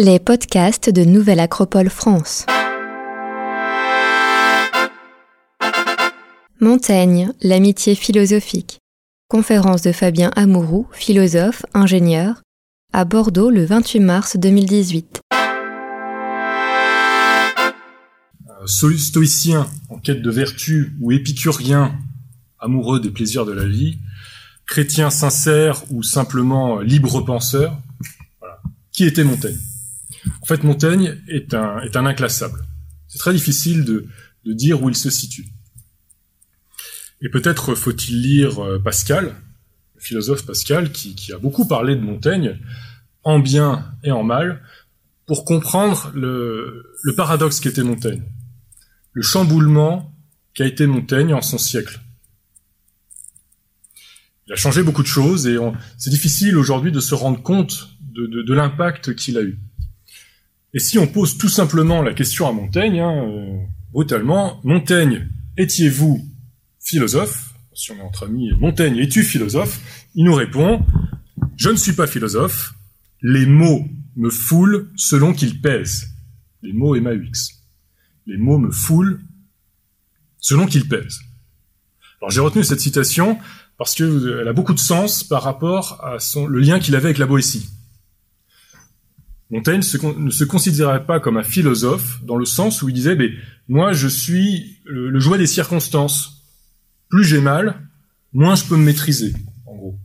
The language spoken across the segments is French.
Les podcasts de Nouvelle Acropole France. Montaigne, l'amitié philosophique. Conférence de Fabien Amouroux, philosophe, ingénieur, à Bordeaux le 28 mars 2018. Stoïcien en quête de vertu ou épicurien amoureux des plaisirs de la vie, chrétien sincère ou simplement libre penseur, qui était Montaigne? En fait, Montaigne est un, inclassable. C'est très difficile de, dire où il se situe. Et peut-être faut-il lire euh, Pascal, le philosophe Pascal, qui, a beaucoup parlé de Montaigne, en bien et en mal, pour comprendre le, le paradoxe qu'était Montaigne, le chamboulement qu'a été Montaigne en son siècle. Il a changé beaucoup de choses et c'est difficile aujourd'hui de se rendre compte de l'impact qu'il a eu. Et si on pose tout simplement la question à Montaigne, hein, euh, brutalement, Montaigne, étiez-vous philosophe? Si on est entre amis, Montaigne, es-tu philosophe? Il nous répond, je ne suis pas philosophe, les mots me foulent selon qu'ils pèsent. Les mots MAUX. Les mots me foulent selon qu'ils pèsent. Alors j'ai retenu cette citation parce qu'elle a beaucoup de sens par rapport à son, le lien qu'il avait avec la Boétie. Montaigne ne se considérait pas comme un philosophe dans le sens où il disait moi je suis le, le jouet des circonstances. Plus j'ai mal, moins je peux me maîtriser, en gros.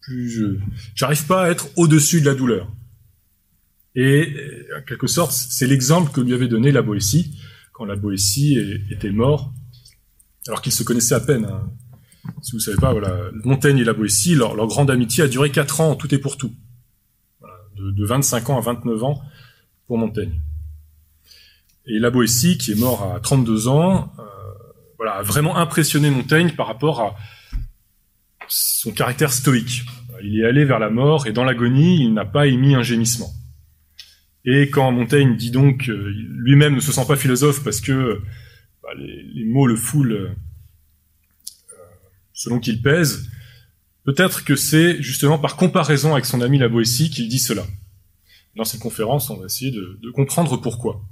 Plus je j'arrive pas à être au-dessus de la douleur. Et en quelque sorte, c'est l'exemple que lui avait donné la Boétie quand la Boétie était mort, alors qu'ils se connaissaient à peine. Hein si vous savez pas, voilà, Montaigne et la Boétie, leur, leur, grande amitié a duré 4 ans, tout est pour tout. De, de, 25 ans à 29 ans pour Montaigne. Et la qui est mort à 32 ans, euh, voilà, a vraiment impressionné Montaigne par rapport à son caractère stoïque. Il est allé vers la mort et dans l'agonie, il n'a pas émis un gémissement. Et quand Montaigne dit donc, euh, lui-même ne se sent pas philosophe parce que bah, les, les, mots le foulent selon qu'il pèse, peut-être que c'est justement par comparaison avec son ami la Boétie qu'il dit cela. Dans cette conférence, on va essayer de, de, comprendre pourquoi.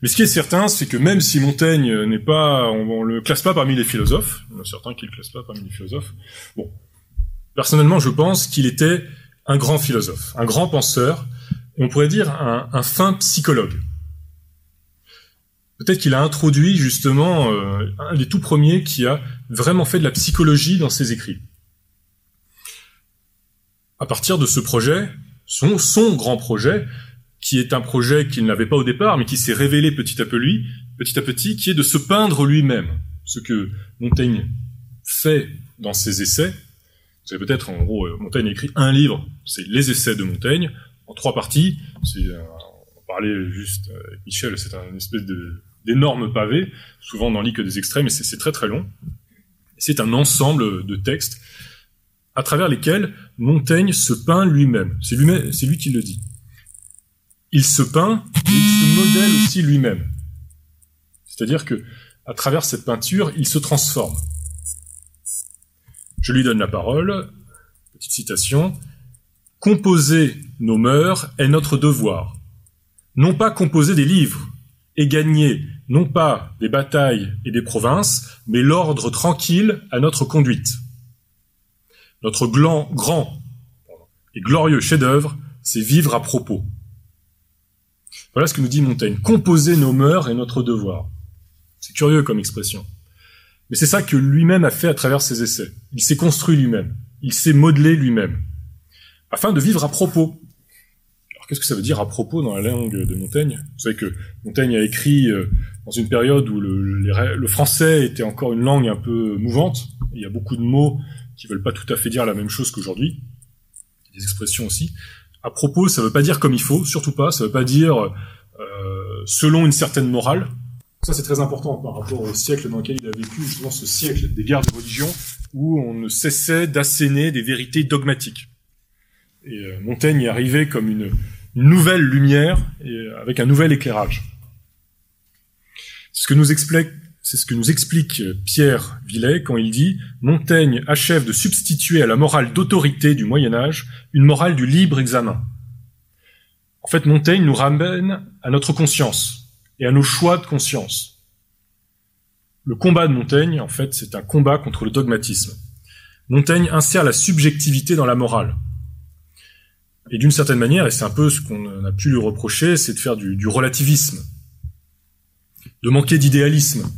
Mais ce qui est certain, c'est que même si Montaigne n'est pas, on, on le classe pas parmi les philosophes, il y en a certains le classent pas parmi les philosophes. Bon, personnellement, je pense qu'il était un grand philosophe, un grand penseur, on pourrait dire un, un fin psychologue. Peut-être qu'il a introduit justement euh, un des tout premiers qui a vraiment fait de la psychologie dans ses écrits. À partir de ce projet, son, son grand projet, qui est un projet qu'il n'avait pas au départ, mais qui s'est révélé petit à petit, petit à petit, qui est de se peindre lui-même. Ce que Montaigne fait dans ses essais. Vous savez peut-être, en gros, euh, Montaigne écrit un livre, c'est Les Essais de Montaigne, en trois parties. C'est parlait juste avec Michel, c'est un espèce de d'énormes pavés. Souvent, on n'en lit que des extraits, mais c'est très très long. C'est un ensemble de textes à travers lesquels Montaigne se peint lui-même. C'est lui, qui le dit. Il se peint et il se modèle aussi lui-même. C'est-à-dire que, à travers cette peinture, il se transforme. Je lui donne la parole. Petite citation. Composer nos mœurs est notre devoir non pas composer des livres et gagner non pas des batailles et des provinces, mais l'ordre tranquille à notre conduite. Notre grand, et glorieux chef-d'œuvre, c'est vivre à propos. Voilà ce que nous dit Montaigne. Composer nos mœurs est notre devoir. C'est curieux comme expression. Mais c'est ça que lui-même a fait à travers ses essais. Il s'est construit lui-même. Il s'est modelé lui-même. Afin de vivre à propos qu'est-ce que ça veut dire à propos dans la langue de Montaigne? Vous savez que Montaigne a écrit euh, dans une période où le, français était encore une langue un peu mouvante. Il y a beaucoup de mots qui veulent pas tout à fait dire la même chose qu'aujourd'hui. Des expressions aussi. À propos, ça veut pas dire comme il faut, surtout pas. Ça veut pas dire euh, selon une certaine morale. Ça, c'est très important par rapport au siècle dans lequel il a vécu, justement ce siècle des guerres de religion, où on ne cessait d'asséner des vérités dogmatiques. Et euh, Montaigne est arrivé comme une, nouvelle lumière et avec un nouvel éclairage. Ce que nous explique, c'est ce que nous explique Pierre Villet quand il dit Montaigne achève de substituer à la morale d'autorité du Moyen Âge une morale du libre examen. En fait, Montaigne nous ramène à notre conscience et à nos choix de conscience. Le combat de Montaigne, en fait, c'est un combat contre le dogmatisme. Montaigne insère la subjectivité dans la morale. Et d'une certaine manière, et c'est un peu ce qu'on a pu lui reprocher, c'est de faire du, relativisme, de manquer d'idéalisme.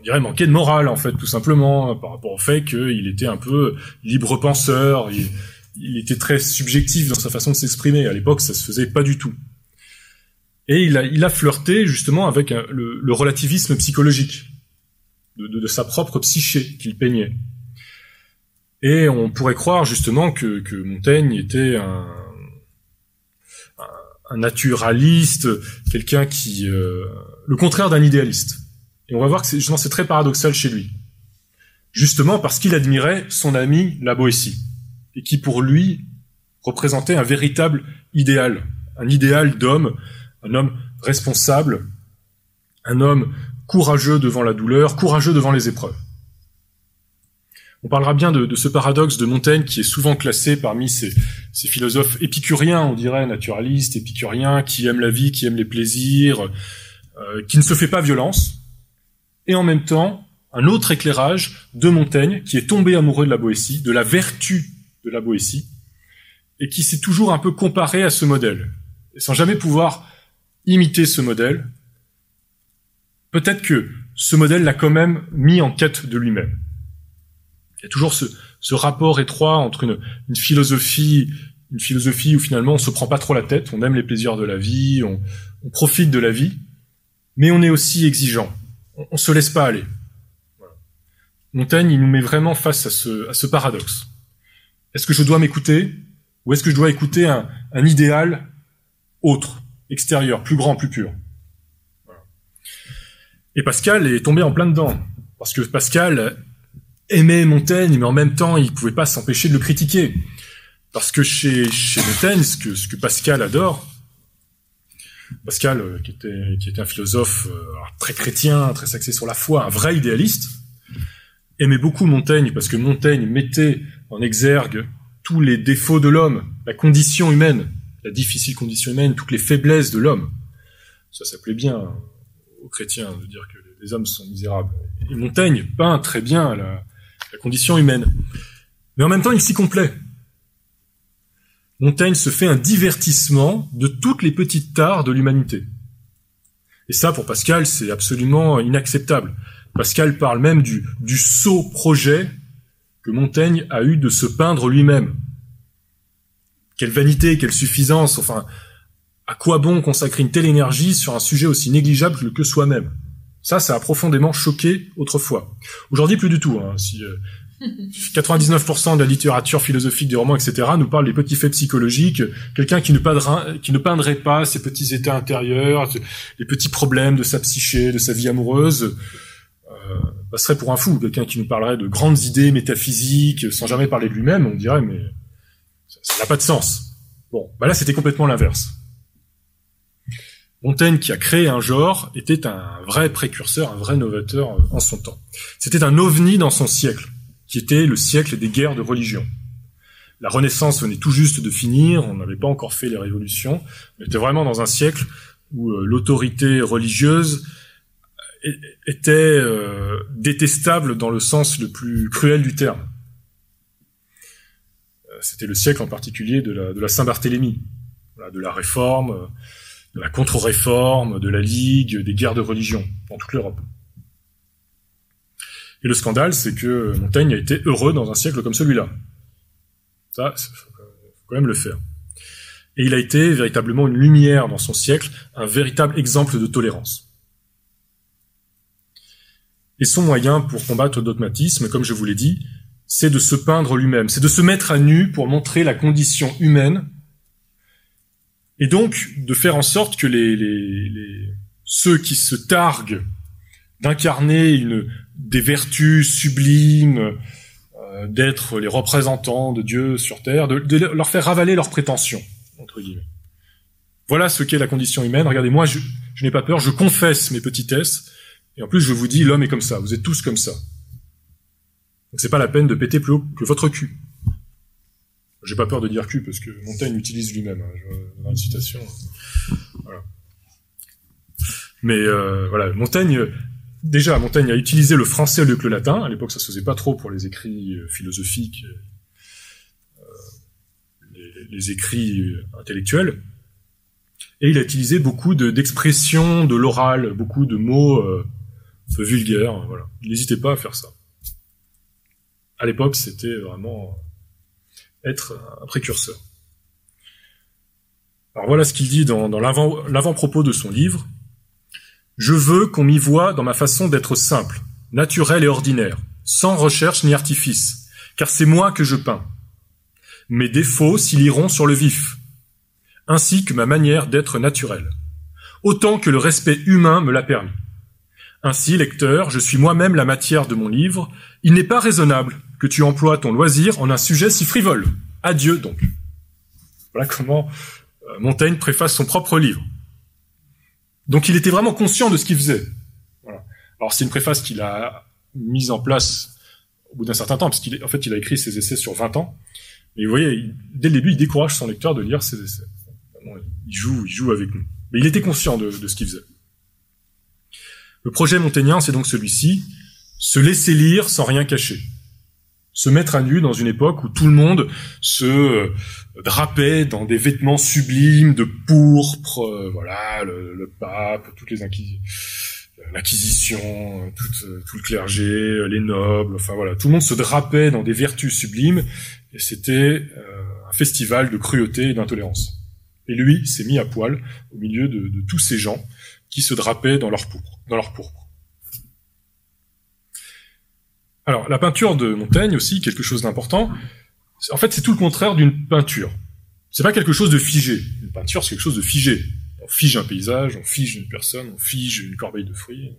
On dirait manquer de morale, en fait, tout simplement, par rapport au fait qu'il était un peu libre penseur, il, était très subjectif dans sa façon de s'exprimer. À l'époque, ça se faisait pas du tout. Et il a, il a flirté justement avec le, relativisme psychologique de, sa propre psyché qu'il peignait. Et on pourrait croire justement que, que Montaigne était un, un naturaliste, quelqu'un qui... Euh, le contraire d'un idéaliste. Et on va voir que c'est très paradoxal chez lui. Justement parce qu'il admirait son ami la Boétie, et qui pour lui représentait un véritable idéal, un idéal d'homme un homme responsable, un homme courageux devant la douleur, courageux devant les épreuves. On parlera bien de, ce paradoxe de Montaigne qui est souvent classé parmi ces, philosophes épicuriens, on dirait, naturalistes, épicuriens, qui aiment la vie, qui aiment les plaisirs, euh, qui ne se fait pas violence, et en même temps un autre éclairage de Montaigne qui est tombé amoureux de la Boétie, de la vertu de la Boétie, et qui s'est toujours un peu comparé à ce modèle, et sans jamais pouvoir imiter ce modèle, peut-être que ce modèle l'a quand même mis en quête de lui-même. Il y a toujours ce, rapport étroit entre une, philosophie, une philosophie où finalement on se prend pas trop la tête, on aime les plaisirs de la vie, on, profite de la vie, mais on est aussi exigeant. On, ne se laisse pas aller. Montaigne, il nous met vraiment face à ce, à ce paradoxe. Est-ce que je dois m'écouter ou est-ce que je dois écouter un, un idéal autre extérieur, plus grand, plus pur? Et Pascal est tombé en plein dedans, parce que Pascal aimait Montaigne, mais en même temps, il pouvait pas s'empêcher de le critiquer. Parce que chez, chez Montaigne, ce que, ce que Pascal adore, Pascal, euh, qui était, qui était un philosophe euh, très chrétien, très axé sur la foi, un vrai idéaliste, aimait beaucoup Montaigne parce que Montaigne mettait en exergue tous les défauts de l'homme, la condition humaine, la difficile condition humaine, toutes les faiblesses de l'homme. Ça s'appelait bien aux chrétiens de dire que les hommes sont misérables. Et Montaigne peint très bien la, condition humaine. Mais en même temps, il s'y complaît. Montaigne se fait un divertissement de toutes les petites tares de l'humanité. Et ça, pour Pascal, c'est absolument inacceptable. Pascal parle même du, du sot projet que Montaigne a eu de se peindre lui-même. Quelle vanité, quelle suffisance, enfin, à quoi bon consacrer une telle énergie sur un sujet aussi négligeable que soi-même? Ça, ça a profondément choqué autrefois. Aujourd'hui, plus du tout. Hein, si, 99% euh, de la littérature philosophique des romans, etc., nous parle des petits faits psychologiques. Quelqu'un qui, ne peindrait, pas ses petits états intérieurs, les petits problèmes de sa psyché, de sa vie amoureuse, euh, passerait pour un fou. Quelqu'un qui nous parlerait de grandes idées métaphysiques, sans jamais parler de lui-même, on dirait, mais ça n'a pas de sens. Bon, bah là c'était complètement l'inverse. Montaigne, qui a créé un genre, était un vrai précurseur, un vrai novateur euh, en son temps. C'était un ovni dans son siècle, qui était le siècle des guerres de religion. La Renaissance venait tout juste de finir, on n'avait pas encore fait les révolutions, on était vraiment dans un siècle où euh, l'autorité religieuse euh, était détestable dans le sens le plus cruel du terme c'était le siècle en particulier de la, Saint-Barthélemy, de la réforme, de la contre-réforme, de la Ligue, des guerres de religion dans toute l'Europe. Et le scandale, c'est que Montaigne a été heureux dans un siècle comme celui-là. Ça, faut quand même le faire. Et il a été véritablement une lumière dans son siècle, un véritable exemple de tolérance. Et son moyen pour combattre le dogmatisme, comme je vous l'ai dit, c'est de se peindre lui-même, c'est de se mettre à nu pour montrer la condition humaine, et donc de faire en sorte que les, ceux qui se targuent d'incarner une, des vertus sublimes, euh, d'être les représentants de Dieu sur terre, de, leur faire ravaler leurs prétentions, entre guillemets. Voilà ce qu'est la condition humaine. Regardez, moi, je, n'ai pas peur, je confesse mes petitesses, et en plus, je vous dis, l'homme est comme ça, vous êtes tous comme ça. Donc c'est pas la peine de péter plus haut que votre cul. J'ai pas peur de dire cul parce que Montaigne utilise lui-même hein, citation. Voilà. Mais euh, voilà, Montaigne, déjà, Montaigne a utilisé le français au lieu que le latin. À l'époque, ça se faisait pas trop pour les écrits euh, philosophiques, euh, les, les, écrits intellectuels. Et il a utilisé beaucoup d'expressions de, l'oral, beaucoup de mots euh, vulgaires. Voilà. Il n'hésitait pas à faire ça. À l'époque, c'était vraiment être un précurseur. Alors voilà ce qu'il dit dans l'avant-propos de son livre. Je veux qu'on m'y voie dans ma façon d'être simple, naturel et ordinaire, sans recherche ni artifice, car c'est moi que je peins. Mes défauts s'y liront sur le vif, ainsi que ma manière d'être naturel, autant que le respect humain me l'a permis. Ainsi, lecteur, je suis moi-même la matière de mon livre. Il n'est pas raisonnable que tu emploies ton loisir en un sujet si frivole. Adieu donc. Voilà comment euh, Montaigne préface son propre livre. Donc il était vraiment conscient de ce qu'il faisait. Voilà. Alors c'est une préface qu'il a mise en place au bout d'un certain temps, parce qu'en fait il a écrit ses essais sur 20 ans. Mais vous voyez, dès le début, il décourage son lecteur de lire ses essais. Il joue, il joue avec nous. Mais il était conscient de, de ce qu'il faisait. Le projet montagnien, c'est donc celui-ci, se laisser lire sans rien cacher. Se mettre à nu dans une époque où tout le monde se euh, drapait dans des vêtements sublimes de pourpre, euh, voilà, le, pape, toutes les l'inquisition, tout, le clergé, les nobles, enfin voilà, tout le monde se drapait dans des vertus sublimes, et c'était euh, un festival de cruauté et d'intolérance. Et lui s'est mis à poil au milieu de, de tous ces gens qui se drapaient dans leur pourpre dans leur pourpre. Alors, la peinture de Montaigne aussi, quelque chose d'important. En fait, c'est tout le contraire d'une peinture. C'est pas quelque chose de figé. Une peinture, c'est quelque chose de figé. On fige un paysage, on fige une personne, on fige une corbeille de fruits.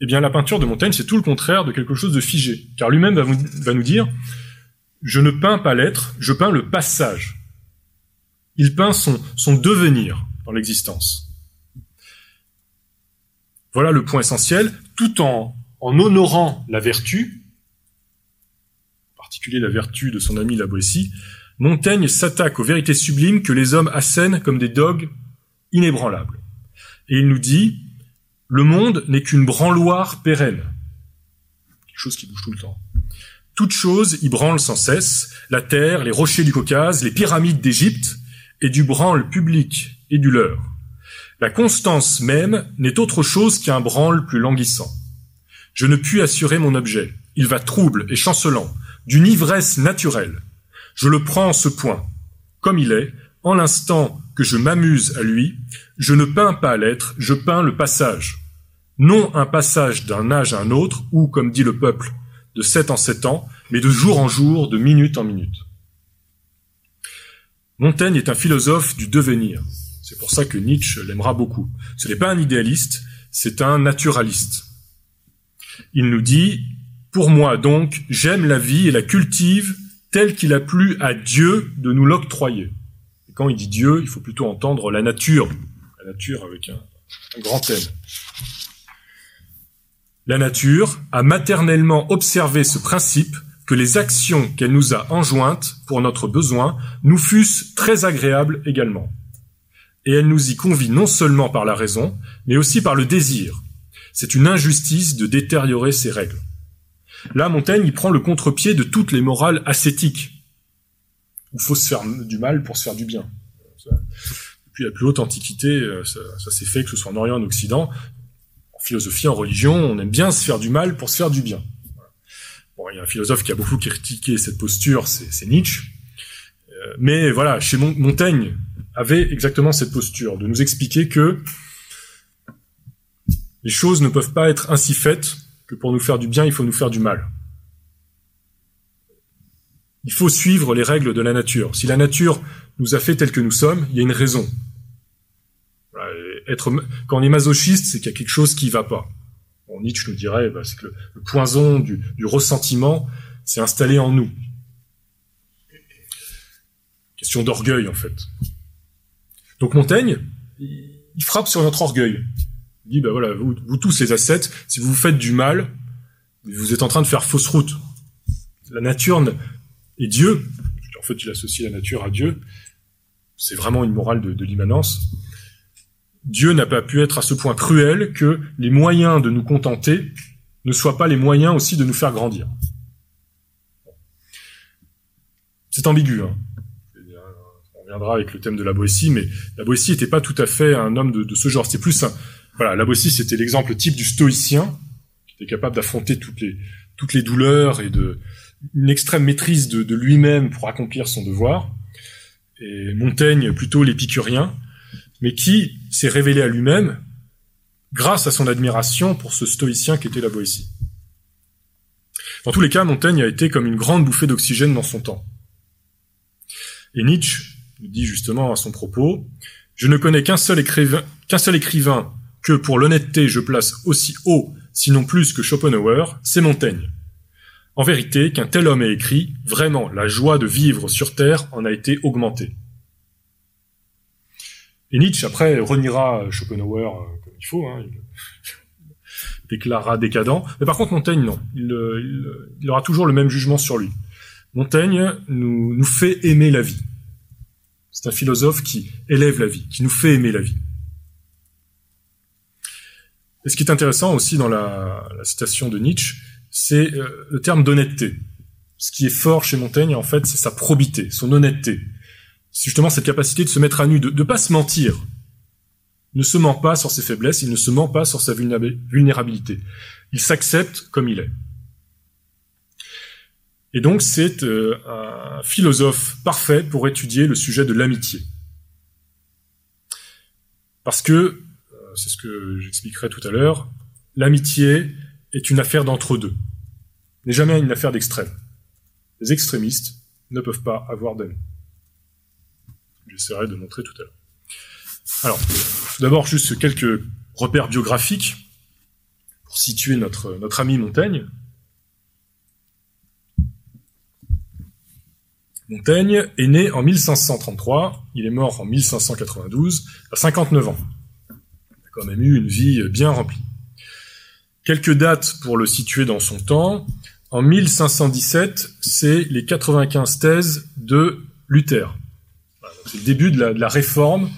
Eh bien, la peinture de Montaigne, c'est tout le contraire de quelque chose de figé. Car lui-même va, nous dire, je ne peins pas l'être, je peins le passage. Il peint son devenir dans l'existence. Voilà le point essentiel, tout en, en honorant la vertu, en particulier la vertu de son ami la Boétie, Montaigne s'attaque aux vérités sublimes que les hommes assènent comme des dogues inébranlables. Et il nous dit, le monde n'est qu'une branloire pérenne, quelque chose qui bouge tout le temps. Toute chose y branle sans cesse, la terre, les rochers du Caucase, les pyramides d'Égypte, et du branle public et du leur. La constance même n'est autre chose qu'un branle plus languissant. Je ne puis assurer mon objet. Il va trouble et chancelant, d'une ivresse naturelle. Je le prends en ce point. Comme il est, en l'instant que je m'amuse à lui, je ne peins pas l'être, je peins le passage. Non un passage d'un âge à un autre, ou, comme dit le peuple, de sept en sept ans, mais de jour en jour, de minute en minute. Montaigne est un philosophe du devenir. C'est pour ça que Nietzsche l'aimera beaucoup. Ce n'est pas un idéaliste, c'est un naturaliste. Il nous dit, pour moi donc, j'aime la vie et la cultive telle qu'il a plu à Dieu de nous l'octroyer. Et quand il dit Dieu, il faut plutôt entendre la nature, la nature avec un, grand N. La nature a maternellement observé ce principe que les actions qu'elle nous a enjointes pour notre besoin nous fussent très agréables également et elle nous y convie non seulement par la raison, mais aussi par le désir. C'est une injustice de détériorer ces règles. Là, Montaigne y prend le contre-pied de toutes les morales ascétiques, il faut se faire du mal pour se faire du bien. Depuis la plus haute antiquité, euh, ça, ça s'est fait, que ce soit en Orient ou en Occident, en philosophie, en religion, on aime bien se faire du mal pour se faire du bien. Bon, il y a un philosophe qui a beaucoup critiqué cette posture, c'est Nietzsche. Euh, mais voilà, chez Montaigne, avait exactement cette posture, de nous expliquer que les choses ne peuvent pas être ainsi faites que pour nous faire du bien, il faut nous faire du mal. Il faut suivre les règles de la nature. Si la nature nous a fait tels que nous sommes, il y a une raison. Quand on est masochiste, c'est qu'il y a quelque chose qui va pas. Nietzsche nous dirait, bah, c'est que le, poison du ressentiment s'est installé en nous. Question d'orgueil, en fait. Donc Montaigne, il frappe sur notre orgueil. Il dit, ben voilà, vous, tous les ascètes, si vous vous faites du mal, vous êtes en train de faire fausse route. La nature et Dieu, fait, il associe la nature à Dieu. C'est vraiment une morale de, l'immanence. Dieu n'a pas pu être à ce point cruel que les moyens de nous contenter ne soient pas les moyens aussi de nous faire grandir. C'est ambigu. Hein. On reviendra avec le thème de la Boétie, mais la Boétie n'était pas tout à fait un homme de, de ce genre. C'est plus un, voilà, la Boétie c'était l'exemple type du stoïcien qui était capable d'affronter toutes les douleurs et de une extrême maîtrise de, lui-même pour accomplir son devoir. Et Montaigne plutôt l'épicurien, mais qui s'est révélé à lui-même grâce à son admiration pour ce stoïcien qui était la Boétie. Dans tous les cas, Montaigne a été comme une grande bouffée d'oxygène dans son temps. Et Nietzsche dit justement à son propos, je ne connais qu'un seul écrivain, qu'un seul écrivain que pour l'honnêteté je place aussi haut, sinon plus que Schopenhauer, c'est Montaigne. En vérité, qu'un tel homme ait écrit, vraiment, la joie de vivre sur Terre en a été augmentée. Et Nietzsche, après, reniera Schopenhauer euh, comme il faut, hein, il déclarera décadent. Mais par contre, Montaigne, non. Il, il, il, aura toujours le même jugement sur lui. Montaigne nous fait aimer la vie. C'est un philosophe qui élève la vie, qui nous fait aimer la vie. Et ce qui est intéressant aussi dans la, la citation de Nietzsche, c'est euh, le terme d'honnêteté. Ce qui est fort chez Montaigne, en fait, c'est sa probité, son honnêteté. C'est justement cette capacité de se mettre à nu, de ne pas se mentir. Il ne se ment pas sur ses faiblesses, il ne se ment pas sur sa vulnérabilité. Il s'accepte comme il est. Et donc c'est euh, un philosophe parfait pour étudier le sujet de l'amitié. Parce que, c'est ce que j'expliquerai tout à l'heure, l'amitié est une affaire d'entre deux, n'est jamais une affaire d'extrême. Les extrémistes ne peuvent pas avoir d'amis. J'essaierai de montrer tout à l'heure. Alors, d'abord juste quelques repères biographiques pour situer notre, notre ami Montaigne. Montaigne est né en 1533, il est mort en 1592, à 59 ans. Quand même eu une vie bien remplie. Quelques dates pour le situer dans son temps. En 1517, c'est les 95 thèses de Luther. C'est le début de la, réforme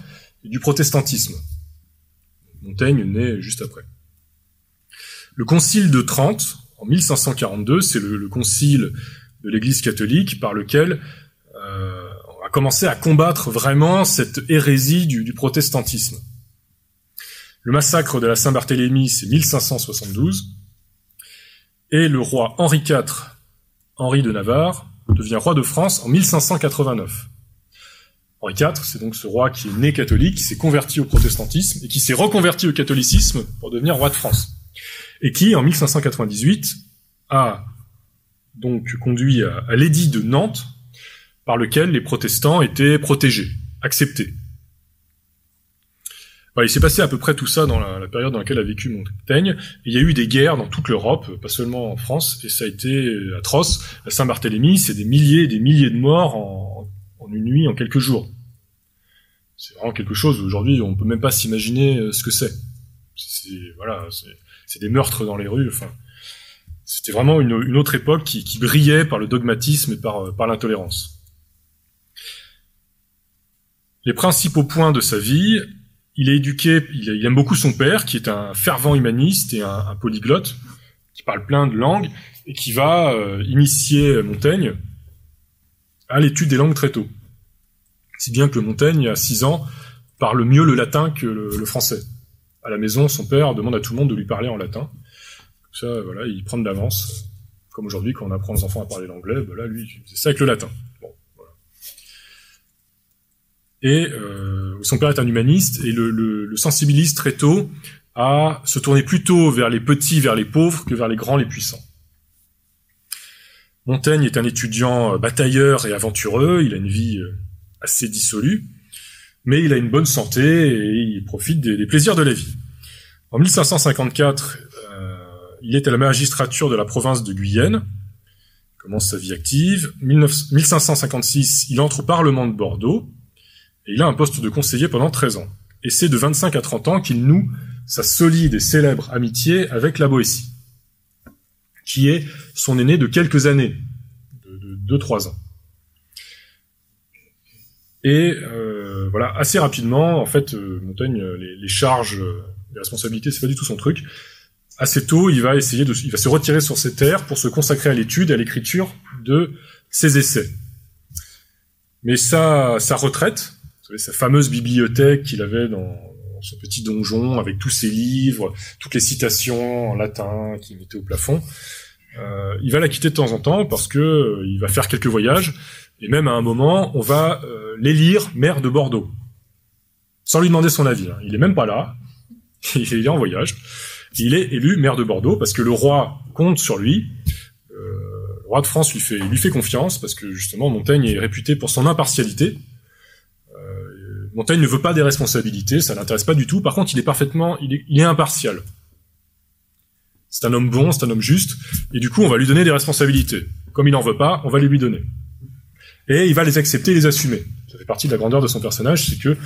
du protestantisme. Montaigne naît juste après. Le concile de Trente, en 1542, c'est le, le concile de l'Église catholique par lequel euh, on a commencé à combattre vraiment cette hérésie du protestantisme. Le massacre de la Saint-Barthélemy, c'est 1572, et le roi Henri IV, Henri de Navarre, devient roi de France en 1589. Henri IV, c'est donc ce roi qui est né catholique, qui s'est converti au protestantisme et qui s'est reconverti au catholicisme pour devenir roi de France. Et qui, en 1598, a donc conduit à, l'édit de Nantes, par lequel les protestants étaient protégés, acceptés. Il s'est passé à peu près tout ça dans la, période dans laquelle a vécu Montaigne. il y a eu des guerres dans toute l'Europe, pas seulement en France, et ça a été atroce. À Saint-Barthélemy, c'est des milliers et des milliers de morts en, une nuit, en quelques jours. C'est vraiment quelque chose. Aujourd'hui, on peut même pas s'imaginer euh, ce que c'est. C'est voilà, c'est des meurtres dans les rues. Enfin, c'était vraiment une, autre époque qui, brillait par le dogmatisme et par, par l'intolérance. Les principaux points de sa vie, il est éduqué, il, aime beaucoup son père, qui est un fervent humaniste et un, polyglotte, qui parle plein de langues, et qui va euh, initier Montaigne à l'étude des langues très tôt. Si bien que Montaigne, à 6 ans, parle mieux le latin que le, français. À la maison, son père demande à tout le monde de lui parler en latin. Ça, voilà, il prend de l'avance. Comme aujourd'hui, quand on apprend aux enfants à parler l'anglais, ben là, lui, c'est ça avec le latin. Et euh, son père est un humaniste et le, sensibilise très tôt à se tourner plutôt vers les petits, vers les pauvres, que vers les grands, les puissants. Montaigne est un étudiant euh, batailleur et aventureux, il a une vie euh, assez dissolue, mais il a une bonne santé et il profite des, plaisirs de la vie. En 1554, euh, il est à la magistrature de la province de Guyenne, il commence sa vie active. 19, 1556, il entre au Parlement de Bordeaux, et il a un poste de conseiller pendant 13 ans. Et c'est de 25 à 30 ans qu'il noue sa solide et célèbre amitié avec la Boétie, qui est son aîné de quelques années, de 2-3 ans. Et voilà, assez rapidement, en fait, Montaigne, les, les charges, les responsabilités, c'est pas du tout son truc assez tôt, il va essayer de, il va se retirer sur ses terres pour se consacrer à l'étude et à l'écriture de ses essais. Mais sa, sa retraite, savez, sa fameuse bibliothèque qu'il avait dans, son petit donjon avec tous ses livres, toutes les citations en latin qu'il mettait au plafond, euh, il va la quitter de temps en temps parce que euh, il va faire quelques voyages et même à un moment, on va euh, l'élire maire de Bordeaux, sans lui demander son avis. Hein. Il est même pas là, il est en voyage il est élu maire de Bordeaux parce que le roi compte sur lui. Euh, le roi de France lui fait, lui fait confiance parce que justement Montaigne est réputé pour son impartialité. Euh, Montaigne ne veut pas des responsabilités, ça l'intéresse pas du tout. Par contre, il est parfaitement, il est, impartial. C'est un homme bon, c'est un homme juste, et du coup, on va lui donner des responsabilités. Comme il n'en veut pas, on va les lui donner. Et il va les accepter et les assumer. Ça fait partie de la grandeur de son personnage, c'est que euh,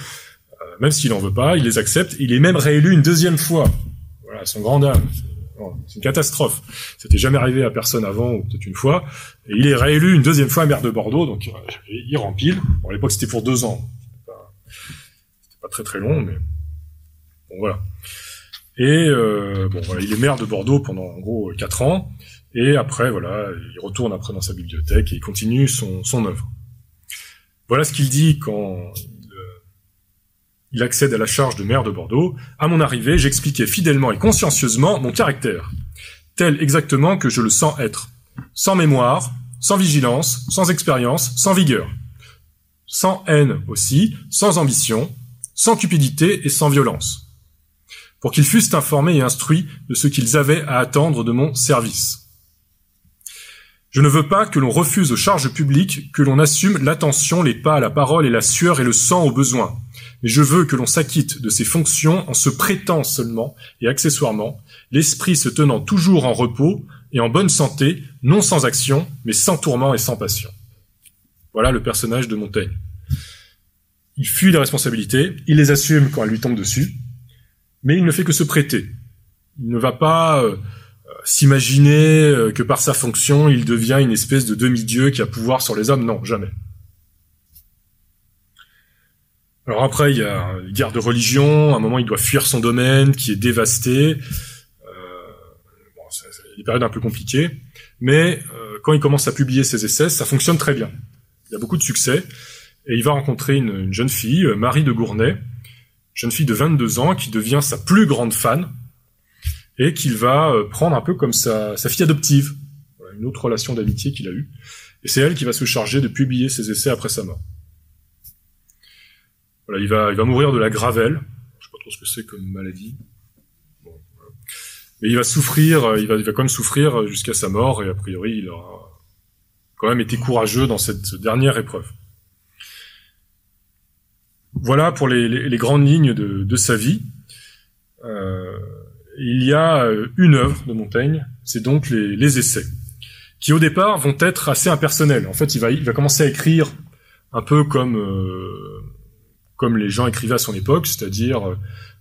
même s'il n'en veut pas, il les accepte. Il est même réélu une deuxième fois voilà, son grand dame. C'est une catastrophe. C'était jamais arrivé à personne avant, ou peut-être une fois. Et il est réélu une deuxième fois maire de Bordeaux, donc il rempile. Bon, à l'époque, c'était pour deux ans. Très très long, mais bon voilà. Et euh, bon, voilà, il est maire de Bordeaux pendant en gros quatre ans. Et après, voilà, il retourne après dans sa bibliothèque et il continue son, son œuvre. Voilà ce qu'il dit quand il accède à la charge de maire de Bordeaux. À mon arrivée, j'expliquais fidèlement et consciencieusement mon caractère, tel exactement que je le sens être. Sans mémoire, sans vigilance, sans expérience, sans vigueur. Sans haine aussi, sans ambition, sans cupidité et sans violence. Pour qu'ils fussent informés et instruits de ce qu'ils avaient à attendre de mon service. Je ne veux pas que l'on refuse aux charges publiques, que l'on assume l'attention, les pas, la parole et la sueur et le sang au besoin, mais je veux que l'on s'acquitte de ses fonctions en se prêtant seulement et accessoirement, l'esprit se tenant toujours en repos et en bonne santé, non sans action, mais sans tourment et sans passion. Voilà le personnage de Montaigne. Il fuit les responsabilités, il les assume quand elles lui tombent dessus, mais il ne fait que se prêter. Il ne va pas euh, s'imaginer euh, que par sa fonction, il devient une espèce de demi-dieu qui a pouvoir sur les hommes. Non, jamais. Alors après, il y a une guerre de religion. À un moment, il doit fuir son domaine qui est dévasté. Euh, bon, c'est des périodes un peu compliquées. Mais euh, quand il commence à publier ses essais, ça fonctionne très bien. Il a beaucoup de succès. Et il va rencontrer une, une jeune fille, euh, Marie de Gournay, jeune fille de 22 ans, qui devient sa plus grande fan et qu'il va euh, prendre un peu comme sa, fille adoptive. Voilà, une autre relation d'amitié qu'il a eue. Et c'est elle qui va se charger de publier ses essais après sa mort il va, il va mourir de la gravelle. Je sais pas trop ce que c'est comme maladie. Mais il va souffrir, euh, il va quand même souffrir jusqu'à sa mort, et a priori, il aura quand même été courageux dans cette dernière épreuve. Voilà pour les, grandes lignes de, sa vie. Euh, il y a euh, une œuvre de Montaigne, c'est donc les, essais, qui au départ vont être assez impersonnels. En fait, il va, commencer à écrire un peu comme euh, comme les gens écrivaient à son époque, c'est-à-dire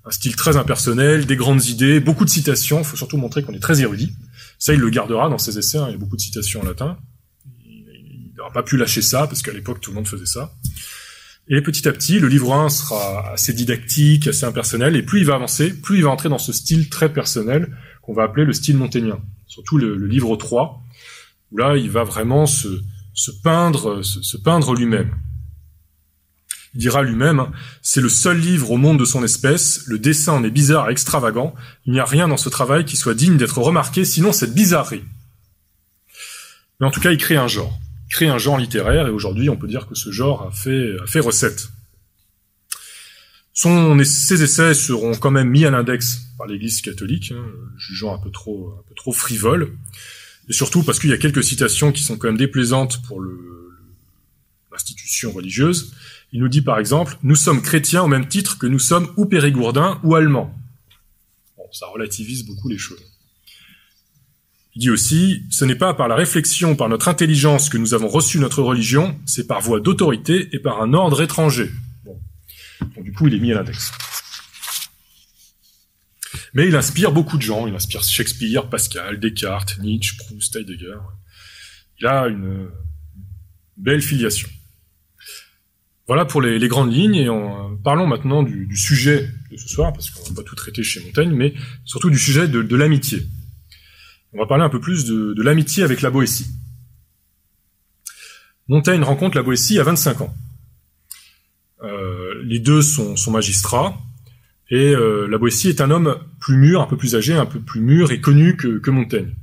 un style très impersonnel, des grandes idées, beaucoup de citations. Il faut surtout montrer qu'on est très érudit. Ça, il le gardera dans ses essais. Hein. Il y a beaucoup de citations en latin. Il n'aura pas pu lâcher ça parce qu'à l'époque tout le monde faisait ça. Et petit à petit, le livre 1 sera assez didactique, assez impersonnel, et plus il va avancer, plus il va entrer dans ce style très personnel qu'on va appeler le style montagnien. Surtout le, livre 3, où là, il va vraiment se, peindre, se peindre lui-même. Il dira lui-même, c'est le seul livre au monde de son espèce, le dessin en est bizarre et extravagant, il n'y a rien dans ce travail qui soit digne d'être remarqué, sinon cette bizarrerie. Mais en tout cas, il crée un genre. Il crée un genre littéraire, et aujourd'hui, on peut dire que ce genre a fait, recette. Ses essais seront quand même mis à l'index par l'Église catholique, hein, jugeant un peu trop, un peu trop frivole, et surtout parce qu'il y a quelques citations qui sont quand même déplaisantes pour l'institution religieuse, il nous dit par exemple, nous sommes chrétiens au même titre que nous sommes ou périgourdins ou allemands. Bon, ça relativise beaucoup les choses. Dit aussi, ce n'est pas par la réflexion, par notre intelligence que nous avons reçu notre religion, c'est par voie d'autorité et par un ordre étranger. Bon. Du coup, il est mis à l'index. Mais il inspire beaucoup de gens. Il inspire Shakespeare, Pascal, Descartes, Nietzsche, Proust, Heidegger. Il a une belle filiation. Voilà pour les, grandes lignes, et en, parlons maintenant du, sujet de ce soir, parce qu'on va pas tout traiter chez Montaigne, mais surtout du sujet de, l'amitié. On va parler un peu plus de, l'amitié avec la Boétie. Montaigne rencontre la Boétie à 25 ans. Euh, les deux sont, magistrats, et euh, la Boétie est un homme plus mûr, un peu plus âgé, un peu plus mûr et connu que, Montaigne.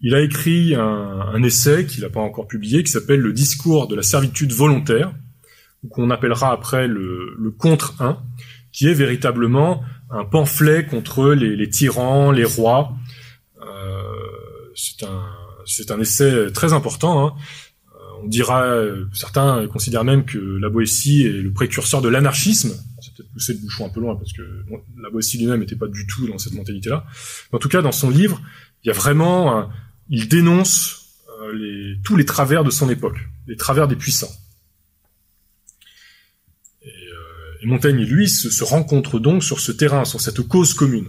Il a écrit un, essai qu'il n'a pas encore publié, qui s'appelle Le discours de la servitude volontaire, qu'on appellera après le, contre 1, qui est véritablement un pamphlet contre les, les tyrans, les rois. Euh, c'est un, essai très important. Hein. Euh, on dira, certains considèrent même que la Boétie est le précurseur de l'anarchisme. C'est peut-être pousser le bouchon un peu loin parce que la Boétie lui-même n'était pas du tout dans cette mentalité-là. En tout cas, dans son livre, il y a vraiment, il dénonce euh, tous les travers de son époque, les travers des puissants. Et Montaigne et lui se, rencontrent donc sur ce terrain, sur cette cause commune.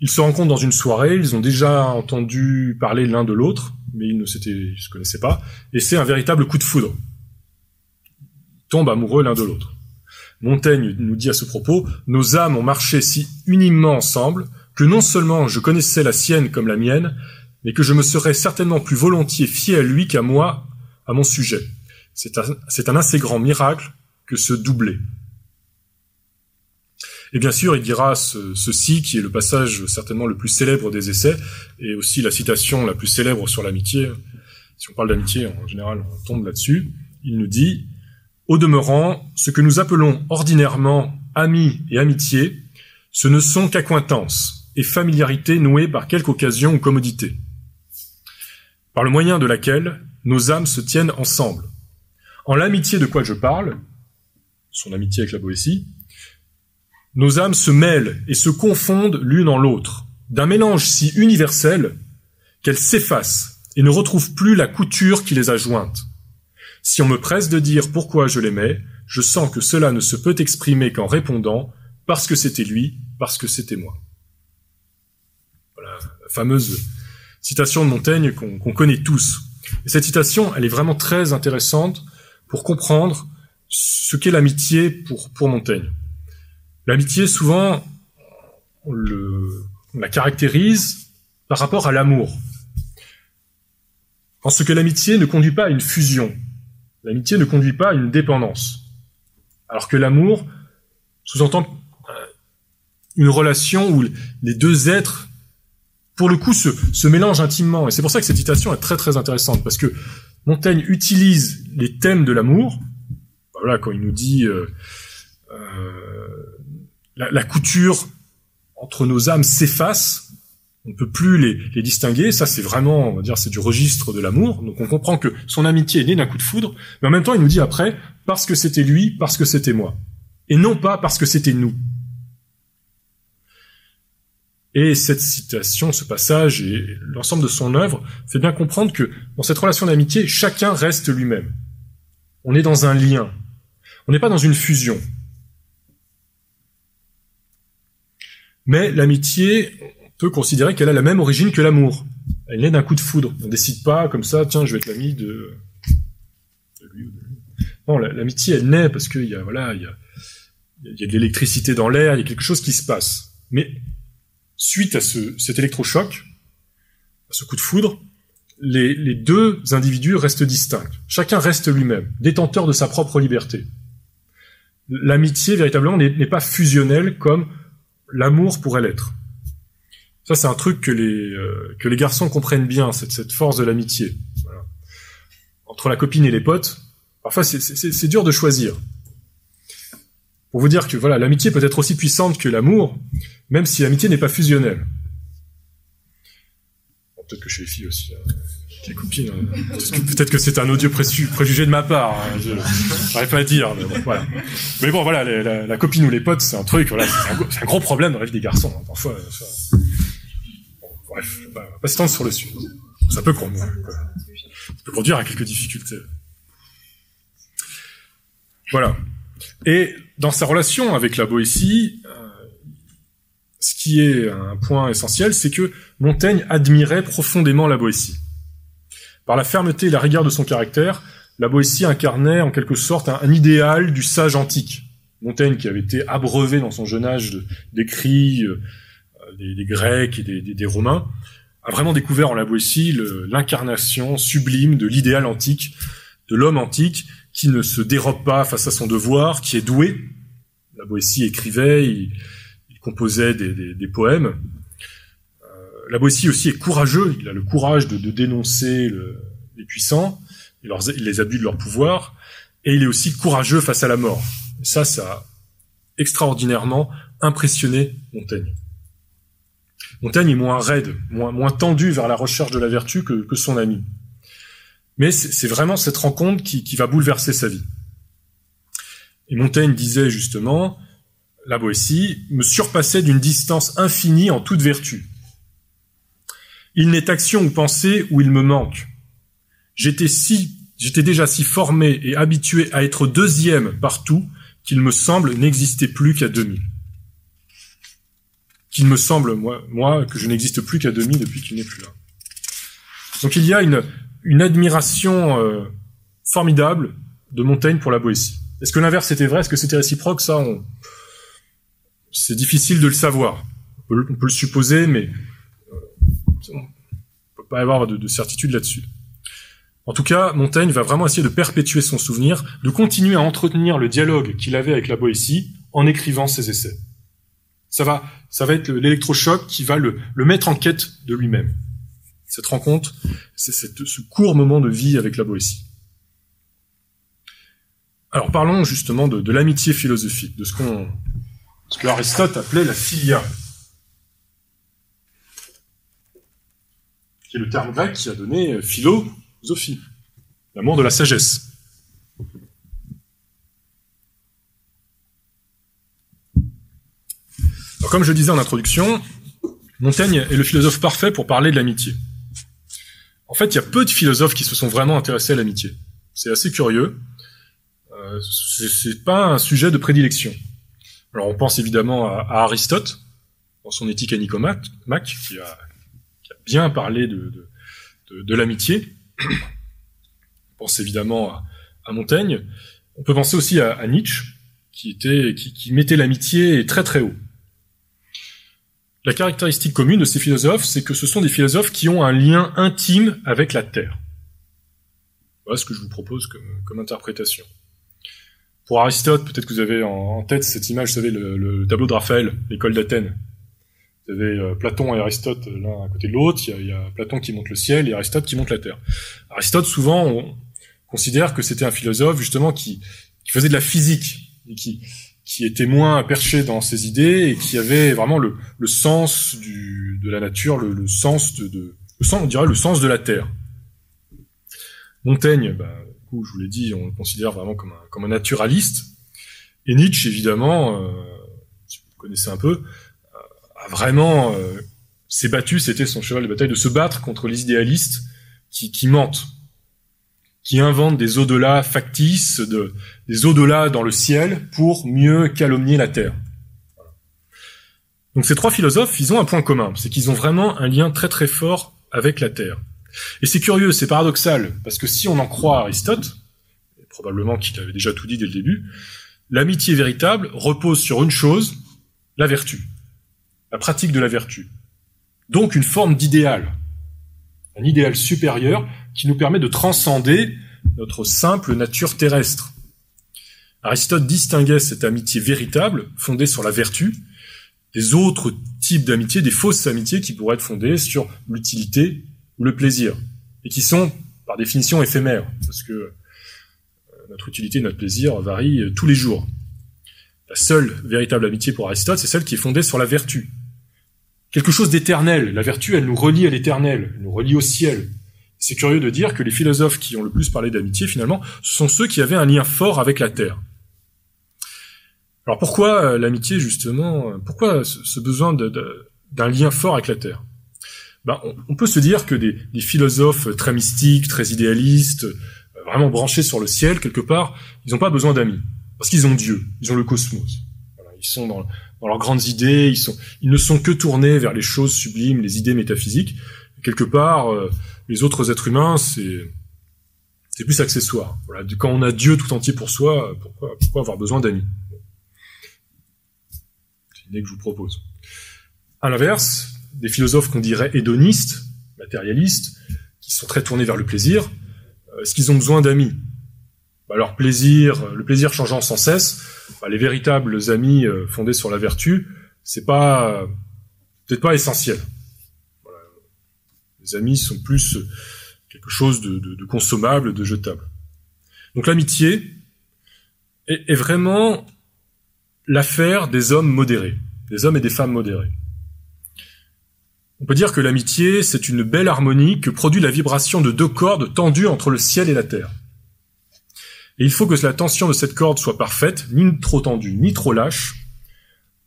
Ils se rencontrent dans une soirée, ils ont déjà entendu parler l'un de l'autre, mais ils ne se connaissaient pas, et c'est un véritable coup de foudre. Ils tombent amoureux l'un de l'autre. Montaigne nous dit à ce propos, nos âmes ont marché si uniment ensemble que non seulement je connaissais la sienne comme la mienne, mais que je me serais certainement plus volontiers fié à lui qu'à moi, à mon sujet. C'est un, un assez grand miracle que ce doublé. Et bien sûr, il dira ceci, qui est le passage certainement le plus célèbre des essais, et aussi la citation la plus célèbre sur l'amitié. Si on parle d'amitié, en général, on tombe là-dessus. Il nous dit, au demeurant, ce que nous appelons ordinairement amis et amitié, ce ne sont qu'accointances et familiarité nouées par quelque occasion ou commodité, par le moyen de laquelle nos âmes se tiennent ensemble. En l'amitié de quoi je parle, son amitié avec la Boétie, nos âmes se mêlent et se confondent l'une en l'autre, d'un mélange si universel qu'elles s'effacent et ne retrouvent plus la couture qui les a jointes. Si on me presse de dire pourquoi je l'aimais, je sens que cela ne se peut exprimer qu'en répondant parce que c'était lui, parce que c'était moi. Voilà, la fameuse citation de Montaigne qu'on connaît tous. Et cette citation, elle est vraiment très intéressante pour comprendre ce qu'est l'amitié pour, pour Montaigne. L'amitié, souvent, on, la caractérise par rapport à l'amour. En ce que l'amitié ne conduit pas à une fusion. L'amitié ne conduit pas à une dépendance. Alors que l'amour sous-entend euh, une relation où les deux êtres, pour le coup, se, se mélangent intimement. Et c'est pour ça que cette citation est très très intéressante, parce que Montaigne utilise les thèmes de l'amour voilà, quand il nous dit euh, euh, la, couture entre nos âmes s'efface, on ne peut plus les, les distinguer. Ça, c'est vraiment, on va dire, c'est du registre de l'amour. Donc, on comprend que son amitié est née d'un coup de foudre, mais en même temps, il nous dit après parce que c'était lui, parce que c'était moi, et non pas parce que c'était nous. Et cette citation, ce passage et l'ensemble de son œuvre fait bien comprendre que dans cette relation d'amitié, chacun reste lui-même. On est dans un lien. On n'est pas dans une fusion. Mais l'amitié, on peut considérer qu'elle a la même origine que l'amour. Elle naît d'un coup de foudre. On décide pas comme ça, tiens, je vais être l'ami de... lui ou de lui. Non, l'amitié, elle naît parce qu'il y a, voilà, il y a, il y a de l'électricité dans l'air, il y a quelque chose qui se passe. Mais suite à ce, cet électrochoc, à ce coup de foudre, les deux individus restent distincts. Chacun reste lui-même, détenteur de sa propre liberté l'amitié véritablement n'est pas fusionnelle comme l'amour pourrait l'être. Ça, c'est un truc que les euh, que les garçons comprennent bien, cette, cette force de l'amitié. Entre la copine et les potes, parfois c'est dur de choisir. Pour vous dire que voilà, l'amitié peut être aussi puissante que l'amour, même si l'amitié n'est pas fusionnelle. Peut-être que chez les filles aussi. Hein Hein. Peut-être que c'est un odieux préjugé de ma part. Hein, pas à dire. Mais bon, voilà. Mais bon, voilà, la, copine ou les potes, c'est un truc. C'est un, gros problème dans la vie des garçons. Hein, parfois. Bon, bref, on va pas sur le sujet. Ça peut conduire, ça peut conduire à quelques difficultés. Voilà. Et dans sa relation avec la Boétie, euh, ce qui est un point essentiel, c'est que Montaigne admirait profondément la Boétie. Par la fermeté et la rigueur de son caractère, la Boétie incarnait en quelque sorte un, idéal du sage antique. Montaigne, qui avait été abreuvé dans son jeune âge d'écrits euh, des, Grecs et des, Romains, a vraiment découvert en la Boétie l'incarnation sublime de l'idéal antique, de l'homme antique, qui ne se dérobe pas face à son devoir, qui est doué. La Boétie écrivait, il, composait des, poèmes. La Boétie aussi est courageux, il a le courage de, dénoncer les puissants, et les abus de leur pouvoir, et il est aussi courageux face à la mort. Ça, ça a extraordinairement impressionné Montaigne. Montaigne est moins raide, moins, tendu vers la recherche de la vertu que, son ami. Mais c'est vraiment cette rencontre qui, va bouleverser sa vie. Et Montaigne disait justement, la Boétie me surpassait d'une distance infinie en toute vertu. Il n'est action ou pensée où il me manque. J'étais si, j'étais déjà si formé et habitué à être deuxième partout qu'il me semble n'exister plus qu'à demi. Qu'il me semble, moi, que je n'existe plus qu'à demi depuis qu'il n'est plus là. Donc il y a une, admiration euh, formidable de Montaigne pour la Boétie. Est-ce que l'inverse était vrai? Est-ce que c'était réciproque? Ça, on... c'est difficile de le savoir. On peut, le supposer, mais pas avoir de, de certitude là-dessus. En tout cas, Montaigne va vraiment essayer de perpétuer son souvenir, de continuer à entretenir le dialogue qu'il avait avec la Boétie en écrivant ses essais. Ça va, ça va être l'électrochoc qui va le, le mettre en quête de lui-même. Cette rencontre, c'est ce court moment de vie avec la Boétie. Alors parlons justement de, l'amitié philosophique, de ce qu'on, ce que Aristote appelait la philia, qui est le terme grec qui a donné philo Sophie, l'amour de la sagesse. comme je disais en introduction, Montaigne est le philosophe parfait pour parler de l'amitié. En fait, il y a peu de philosophes qui se sont vraiment intéressés à l'amitié. C'est assez curieux. Euh, c'est pas un sujet de prédilection. Alors, on pense évidemment à, Aristote dans son Éthique à qui a, bien parlé de, de l'amitié. On pense évidemment à, Montaigne. On peut penser aussi à, Nietzsche, qui, était, qui, mettait l'amitié très très haut. La caractéristique commune de ces philosophes, c'est que ce sont des philosophes qui ont un lien intime avec la Terre. Voilà ce que je vous propose comme, interprétation. Pour Aristote, peut-être que vous avez en, tête cette image, vous savez, le tableau de Raphaël, l'école d'Athènes. Vous avez euh, Platon et Aristote l'un à côté de l'autre. Il, y, a, Platon qui monte le ciel et Aristote qui monte la terre. Aristote, souvent, on considère que c'était un philosophe justement qui, faisait de la physique et qui, était moins perché dans ses idées et qui avait vraiment le, le sens de la nature, le, le sens de, le on dirait le sens de la terre. Montaigne, bah, du coup, je vous l'ai dit, on le considère vraiment comme un, naturaliste. Et Nietzsche, évidemment, euh, si vous connaissez un peu, vraiment euh, s'est battu, c'était son cheval de bataille, de se battre contre les idéalistes qui, mentent, qui inventent des au-delà factices, de, des au-delà dans le ciel pour mieux calomnier la terre. Donc ces trois philosophes, ils ont un point commun, c'est qu'ils ont vraiment un lien très très fort avec la terre. Et c'est curieux, c'est paradoxal, parce que si on en croit Aristote, probablement qu'il avait déjà tout dit dès le début, l'amitié véritable repose sur une chose, la vertu la pratique de la vertu. Donc une forme d'idéal, un idéal supérieur qui nous permet de transcender notre simple nature terrestre. Aristote distinguait cette amitié véritable, fondée sur la vertu, des autres types d'amitié, des fausses amitiés qui pourraient être fondées sur l'utilité ou le plaisir, et qui sont par définition éphémères, parce que euh, notre utilité et notre plaisir varient euh, tous les jours. La seule véritable amitié pour Aristote, c'est celle qui est fondée sur la vertu, quelque chose d'éternel. La vertu, elle nous relie à l'éternel, elle nous relie au ciel. C'est curieux de dire que les philosophes qui ont le plus parlé d'amitié, finalement, ce sont ceux qui avaient un lien fort avec la terre. Alors pourquoi euh, l'amitié, justement euh, Pourquoi ce besoin d'un lien fort avec la terre? Ben, on, peut se dire que des, philosophes très mystiques, très idéalistes, euh, vraiment branchés sur le ciel, quelque part, ils n'ont pas besoin d'amis. Parce qu'ils ont Dieu, ils ont le cosmos. ils sont dans, leurs grandes idées, ils, ne sont que tournés vers les choses sublimes, les idées métaphysiques. quelque part, euh, les autres êtres humains, c'est c'est plus accessoire. Voilà, quand on a Dieu tout entier pour soi, pourquoi, avoir besoin d'amis? C'est une idée que je vous propose. À l'inverse, des philosophes qu'on dirait hédonistes, matérialistes, qui sont très tournés vers le plaisir, euh, est-ce qu'ils ont besoin d'amis? Bah, Leur plaisir, le plaisir changeant sans cesse, bah, les véritables amis euh, fondés sur la vertu, c'est pas peut-être pas essentiel. Les amis sont plus quelque chose de, consommable, de jetable. Donc l'amitié est, vraiment l'affaire des hommes modérés, des hommes et des femmes modérés. On peut dire que l'amitié, c'est une belle harmonie que produit la vibration de deux cordes tendues entre le ciel et la terre. Et il faut que la tension de cette corde soit parfaite, ni trop tendue, ni trop lâche,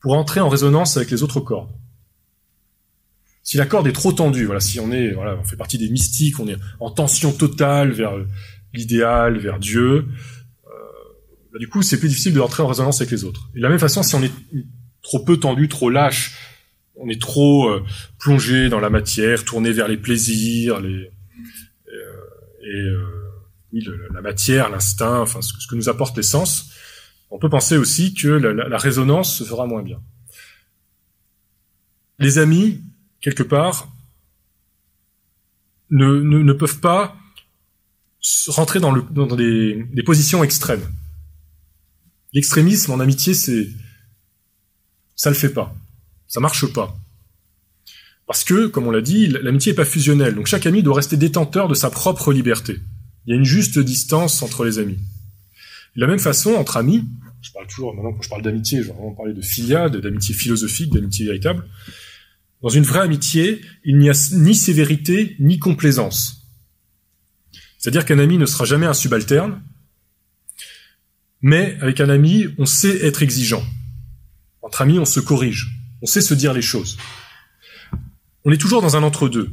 pour entrer en résonance avec les autres cordes. Si la corde est trop tendue, voilà, si on est, voilà, on fait partie des mystiques, on est en tension totale vers l'idéal, vers Dieu, euh, bah, du coup, c'est plus difficile de rentrer en résonance avec les autres. Et de la même façon, si on est trop peu tendu, trop lâche, on est trop euh, plongé dans la matière, tourné vers les plaisirs, les euh, et oui, la matière, l'instinct, enfin ce, que nous apporte les sens, on peut penser aussi que la, résonance se fera moins bien. Les amis, quelque part, ne, peuvent pas rentrer dans, des, positions extrêmes. L'extrémisme en amitié, c'est ça le fait pas, ça marche pas. Parce que, comme on l'a dit, l'amitié est pas fusionnelle, donc chaque ami doit rester détenteur de sa propre liberté. Il y a une juste distance entre les amis. De la même façon, entre amis, je parle toujours, maintenant quand je parle d'amitié, je vais vraiment parler de filiade, d'amitié philosophique, d'amitié véritable, dans une vraie amitié, il n'y a ni sévérité ni complaisance. C'est-à-dire qu'un ami ne sera jamais un subalterne, mais avec un ami, on sait être exigeant. Entre amis, on se corrige, on sait se dire les choses. On est toujours dans un entre-deux.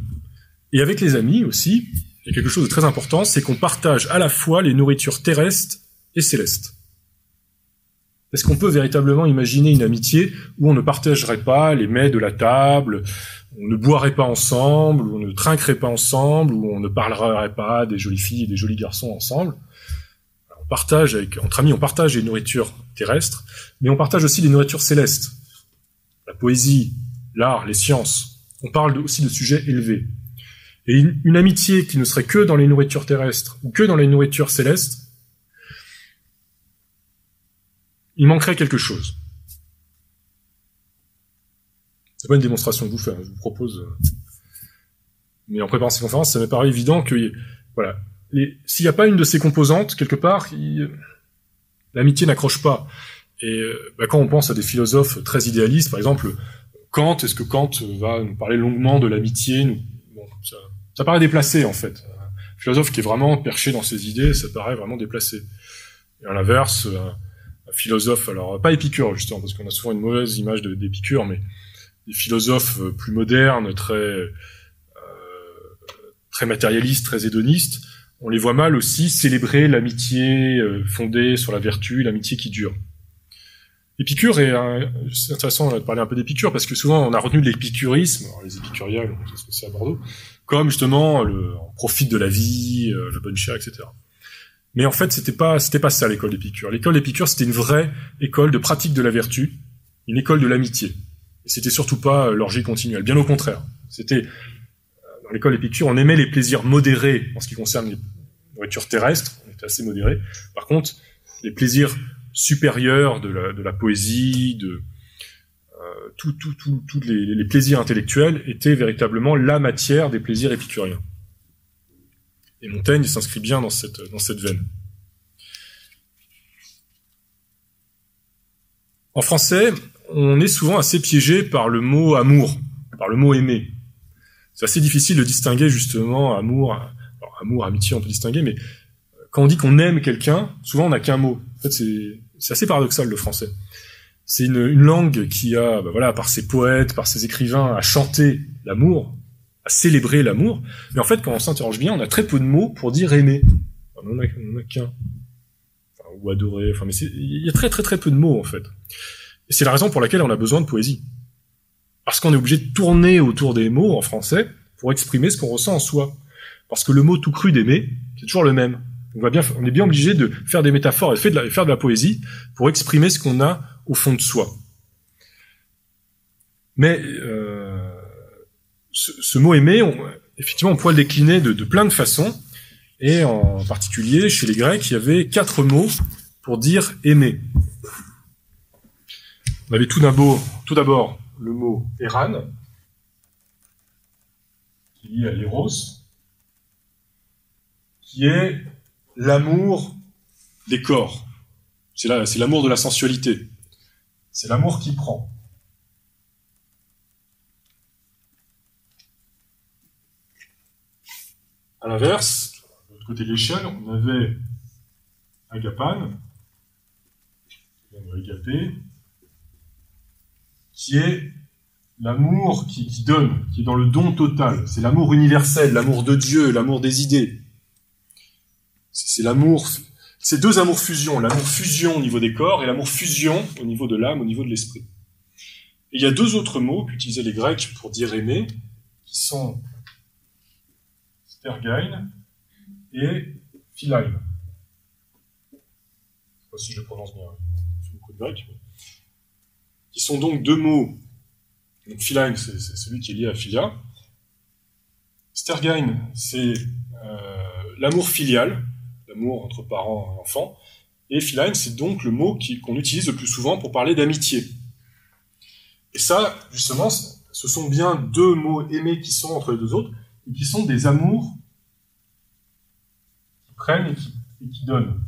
Et avec les amis aussi, a quelque chose de très important, c'est qu'on partage à la fois les nourritures terrestres et célestes. Est-ce qu'on peut véritablement imaginer une amitié où on ne partagerait pas les mets de la table, on ne boirait pas ensemble, où on ne trinquerait pas ensemble, où on ne parlerait pas des jolies filles et des jolis garçons ensemble? On partage avec, entre amis, on partage les nourritures terrestres, mais on partage aussi les nourritures célestes. La poésie, l'art, les sciences. On parle aussi de sujets élevés. Et une amitié qui ne serait que dans les nourritures terrestres ou que dans les nourritures célestes, il manquerait quelque chose. C'est pas une démonstration que je vous fais, hein, je vous propose. Euh, mais en préparant ces conférences, ça me paraît évident que, voilà, s'il n'y a pas une de ces composantes, quelque part, l'amitié n'accroche pas. Et euh, bah, quand on pense à des philosophes très idéalistes, par exemple, Kant, est-ce que Kant va nous parler longuement de l'amitié ça, paraît déplacé, en fait. Un philosophe qui est vraiment perché dans ses idées, ça paraît vraiment déplacé. Et à l'inverse, euh, philosophes, alors pas Épicure justement, parce qu'on a souvent une mauvaise image d'Épicure, mais des philosophes euh, plus modernes, très euh, très matérialistes, très hédonistes, on les voit mal aussi célébrer l'amitié euh, fondée sur la vertu, l'amitié qui dure. Épicure est c'est intéressant de parler un peu d'Épicure parce que souvent on a retenu l'épicurisme, les épicuriens, c'est ce que c'est à Bordeaux, comme justement le on profite de la vie, la bonne chair, etc. Mais en fait, c'était pas, c'était pas ça l'école d'Épicure. L'école d'Épicure, c'était une vraie école de pratique de la vertu, une école de l'amitié. Et c'était surtout pas l'orgie continuelle. Bien au contraire. C'était, euh, dans l'école d'Épicure, on aimait les plaisirs modérés en ce qui concerne les nourritures terrestres. On était assez modérés. Par contre, les plaisirs supérieurs de la, de la poésie, de, euh, tous tout, les, plaisirs intellectuels étaient véritablement la matière des plaisirs épicuriens. Et Montaigne s'inscrit bien dans cette, dans cette veine. En français, on est souvent assez piégé par le mot amour, par le mot aimer. C'est assez difficile de distinguer justement amour, amour, amitié, on peut distinguer, mais quand on dit qu'on aime quelqu'un, souvent on n'a qu'un mot. En fait, c'est assez paradoxal le français. C'est une, une, langue qui a, bah voilà, par ses poètes, par ses écrivains, a chanté l'amour, célébrer l'amour. Mais en fait, quand on s'interroge bien, on a très peu de mots pour dire aimer. on n'en a, qu'un. ou adorer. Enfin, mais il y a très très très peu de mots en fait. Et c'est la raison pour laquelle on a besoin de poésie. Parce qu'on est obligé de tourner autour des mots en français pour exprimer ce qu'on ressent en soi. Parce que le mot tout cru d'aimer, c'est toujours le même. On, va bien, on est bien obligé de faire des métaphores et de faire de la poésie pour exprimer ce qu'on a au fond de soi. Mais euh, ce, mot aimer, effectivement, on pourrait le décliner de, plein de façons. Et en particulier, chez les Grecs, il y avait quatre mots pour dire aimer. On avait tout d'abord, le mot eran, qui est lié à qui est l'amour des corps. C'est l'amour de la sensualité. C'est l'amour qui prend. À l'inverse, de l'autre côté de l'échelle, on avait Agapan, qui est l'amour qui, donne, qui est dans le don total. C'est l'amour universel, l'amour de Dieu, l'amour des idées. C'est l'amour, c'est deux amours fusion, l'amour fusion au niveau des corps et l'amour fusion au niveau de l'âme, au niveau de l'esprit. Et il y a deux autres mots qu'utilisaient les Grecs pour dire aimer, qui sont stergain et philain. Je sais pas si je le prononce bien, c'est beaucoup de grec. Qui sont donc deux mots. Donc philain, c'est celui qui est lié à philia. Stergain, c'est euh, l'amour filial, l'amour entre parents et enfants. Et philine, c'est donc le mot qu'on utilise le plus souvent pour parler d'amitié. Et ça, justement, ce sont bien deux mots aimés qui sont entre les deux autres, et qui sont des amours qui prennent et qui, et qui donnent.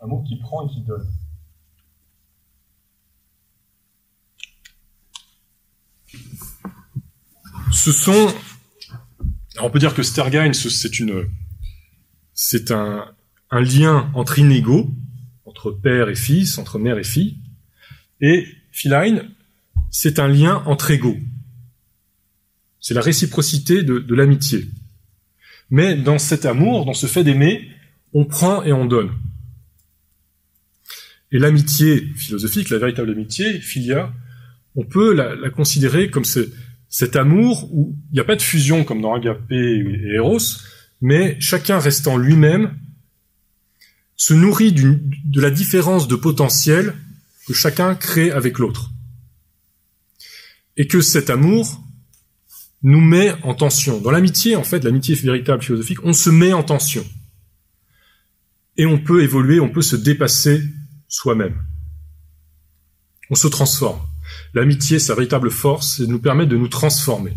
Amour qui prend et qui donne. Ce sont, on peut dire que Stergain, c'est une, c'est un, lien entre inégaux, entre père et fils, entre mère et fille. Et philine, c'est un lien entre égaux. C'est la réciprocité de, l'amitié. Mais dans cet amour, dans ce fait d'aimer, on prend et on donne. Et l'amitié philosophique, la véritable amitié, philia, on peut la, considérer comme ce, cet amour où il n'y a pas de fusion comme dans Agapé et Eros, mais chacun restant lui-même se nourrit de la différence de potentiel que chacun crée avec l'autre. Et que cet amour nous met en tension. Dans l'amitié, en fait, l'amitié véritable philosophique, on se met en tension. Et on peut évoluer, on peut se dépasser soi-même. On se transforme. L'amitié, sa véritable force, nous permettre de nous transformer.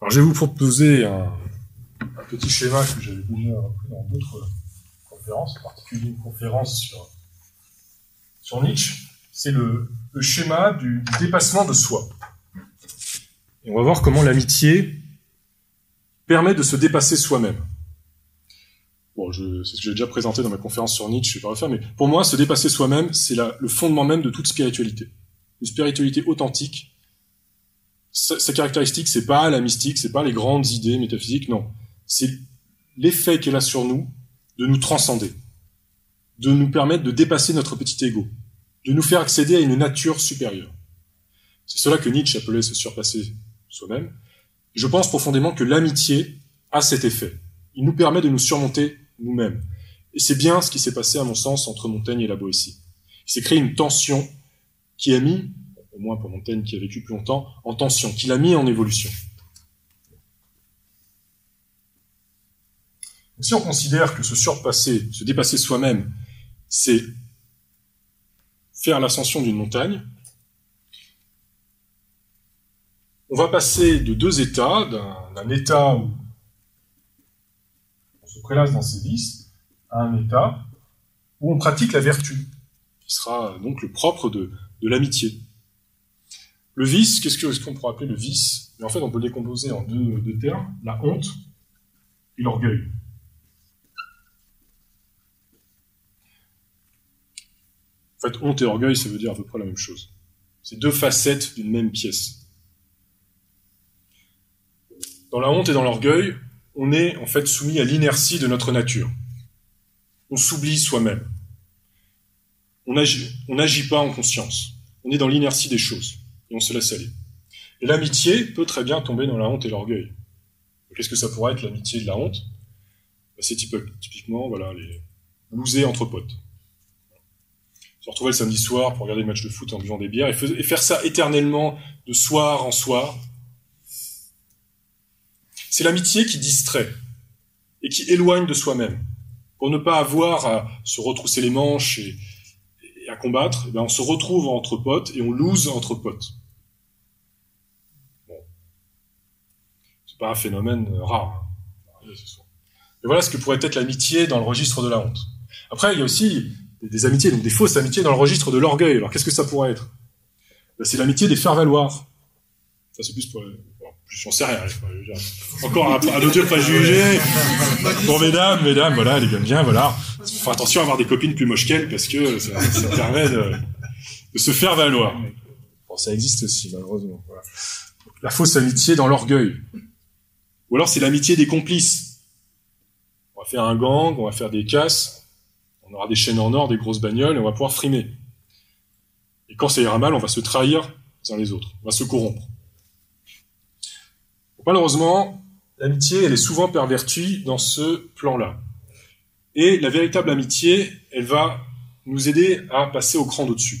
Alors je vais vous proposer un, petit schéma que j'avais déjà repris dans d'autres conférences, en particulier une conférence sur, sur Nietzsche, c'est le, schéma du, dépassement de soi. Et on va voir comment l'amitié permet de se dépasser soi-même. Bon, c'est ce que j'ai déjà présenté dans ma conférence sur Nietzsche, je vais pas refaire, mais pour moi, se dépasser soi-même, c'est le fondement même de toute spiritualité. Une spiritualité authentique, sa, sa caractéristique, c'est pas la mystique, c'est pas les grandes idées métaphysiques, non c'est l'effet qu'elle a sur nous de nous transcender, de nous permettre de dépasser notre petit ego, de nous faire accéder à une nature supérieure. C'est cela que Nietzsche appelait se surpasser soi-même. Je pense profondément que l'amitié a cet effet. Il nous permet de nous surmonter nous-mêmes. Et c'est bien ce qui s'est passé, à mon sens, entre Montaigne et la Boétie. Il s'est créé une tension qui a mis, au moins pour Montaigne qui a vécu plus longtemps, en tension, qui l'a mis en évolution. Si on considère que se surpasser, se dépasser soi-même, c'est faire l'ascension d'une montagne, on va passer de deux états, d'un état où on se prélasse dans ses vices, à un état où on pratique la vertu, qui sera donc le propre de, l'amitié. Le vice, qu'est-ce qu'on pourrait appeler le vice? En fait, on peut le décomposer en deux termes, la honte et l'orgueil. En fait, honte et orgueil, ça veut dire à peu près la même chose. C'est deux facettes d'une même pièce. Dans la honte et dans l'orgueil, on est en fait soumis à l'inertie de notre nature. On s'oublie soi-même. On n'agit pas en conscience. On est dans l'inertie des choses et on se laisse aller. Et l'amitié peut très bien tomber dans la honte et l'orgueil. Qu'est-ce que ça pourrait être l'amitié de la honte? Bah, c'est typiquement voilà, les louser entre potes. Se retrouver le samedi soir pour regarder le match de foot en buvant des bières et, faire ça éternellement de soir en soir. C'est l'amitié qui distrait et qui éloigne de soi-même. Pour ne pas avoir à se retrousser les manches et, à combattre, eh ben, on se retrouve entre potes et on lose entre potes. Bon. C'est pas un phénomène rare. Hein. Et voilà ce que pourrait être l'amitié dans le registre de la honte. Après, il y a aussi des, amitiés, donc des fausses amitiés dans le registre de l'orgueil. Alors qu'est-ce que ça pourrait être? Ben, C'est l'amitié des faire-valoir. Ça c'est plus pour... plus j'en sais rien. Encore un, un autre préjugé. Pour mesdames, mesdames, voilà, les gars bien, voilà. Faut attention à avoir des copines plus moches qu'elles parce que ça, permet de, se faire valoir. Bon, ça existe aussi, malheureusement. La fausse amitié dans l'orgueil. Ou alors c'est l'amitié des complices on va faire un gang, on va faire des casses, on aura des chaînes en or, des grosses bagnoles, et on va pouvoir frimer. Et quand ça ira mal, on va se trahir les uns les autres, on va se corrompre. malheureusement, l'amitié, elle est souvent pervertie dans ce plan-là. Et la véritable amitié, elle va nous aider à passer au cran d'au-dessus.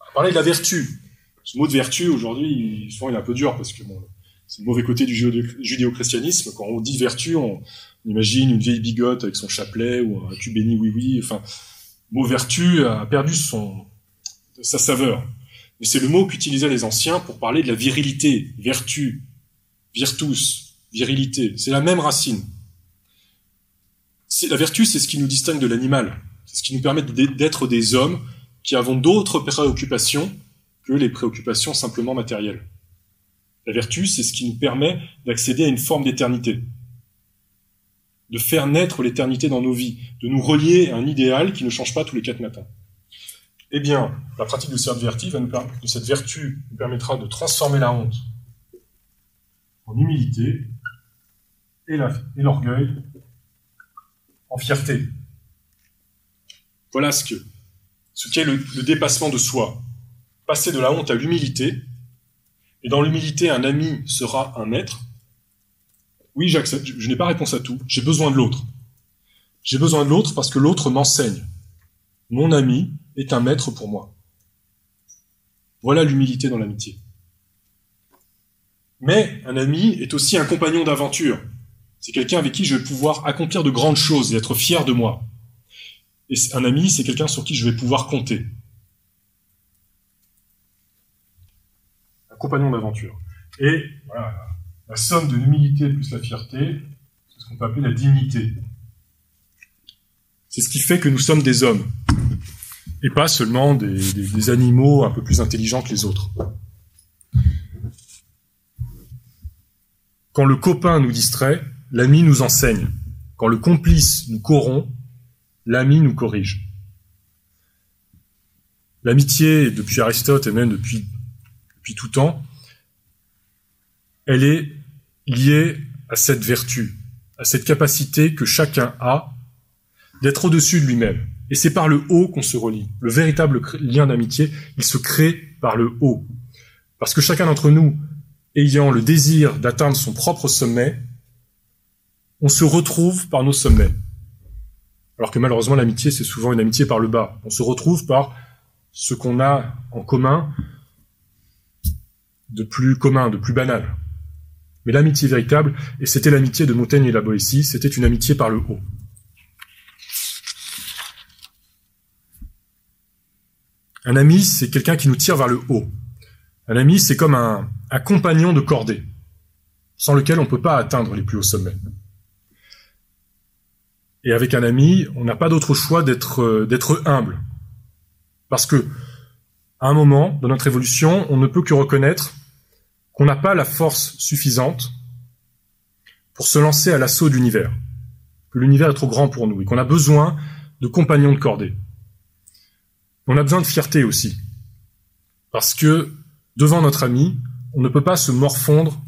On va parler de la vertu. Ce mot de vertu, aujourd'hui, souvent il est un peu dur parce que bon, c'est le mauvais côté du judéo-christianisme. Quand on dit vertu, on, imagine une vieille bigote avec son chapelet ou un cul béni oui oui. Enfin, le mot vertu a perdu son sa saveur. Mais c'est le mot qu'utilisaient les anciens pour parler de la virilité, vertu, virtus, virilité. C'est la même racine. La vertu, c'est ce qui nous distingue de l'animal. C'est ce qui nous permet d'être des hommes qui avons d'autres préoccupations que les préoccupations simplement matérielles. La vertu, c'est ce qui nous permet d'accéder à une forme d'éternité, de faire naître l'éternité dans nos vies, de nous relier à un idéal qui ne change pas tous les quatre matins. Eh bien, la pratique de cette vertu, va nous de cette vertu nous permettra de transformer la honte en humilité et l'orgueil en fierté. Voilà ce que ce qu'est le dépassement de soi. Passer de la honte à l'humilité, et dans l'humilité, un ami sera un maître, oui, j'accepte, je, n'ai pas réponse à tout, j'ai besoin de l'autre. J'ai besoin de l'autre parce que l'autre m'enseigne. Mon ami est un maître pour moi. Voilà l'humilité dans l'amitié. Mais un ami est aussi un compagnon d'aventure. C'est quelqu'un avec qui je vais pouvoir accomplir de grandes choses et être fier de moi. Et un ami, c'est quelqu'un sur qui je vais pouvoir compter. compagnon d'aventure. Et voilà, la somme de l'humilité plus la fierté, c'est ce qu'on peut appeler la dignité. C'est ce qui fait que nous sommes des hommes, et pas seulement des, des animaux un peu plus intelligents que les autres. Quand le copain nous distrait, l'ami nous enseigne. Quand le complice nous corrompt, l'ami nous corrige. L'amitié, depuis Aristote et même depuis depuis tout temps, elle est liée à cette vertu, à cette capacité que chacun a d'être au-dessus de lui-même. Et c'est par le haut qu'on se relie. Le véritable lien d'amitié, il se crée par le haut. Parce que chacun d'entre nous, ayant le désir d'atteindre son propre sommet, on se retrouve par nos sommets. Alors que malheureusement, l'amitié, c'est souvent une amitié par le bas. On se retrouve par ce qu'on a en commun, de plus commun, de plus banal. Mais l'amitié véritable, et c'était l'amitié de Montaigne et la Boétie, c'était une amitié par le haut. Un ami, c'est quelqu'un qui nous tire vers le haut. Un ami, c'est comme un, compagnon de cordée, sans lequel on ne peut pas atteindre les plus hauts sommets. Et avec un ami, on n'a pas d'autre choix d'être euh, humble, parce que à un moment de notre évolution, on ne peut que reconnaître qu'on n'a pas la force suffisante pour se lancer à l'assaut de l'univers, que l'univers est trop grand pour nous et qu'on a besoin de compagnons de cordée. On a besoin de fierté aussi, parce que devant notre ami, on ne peut pas se morfondre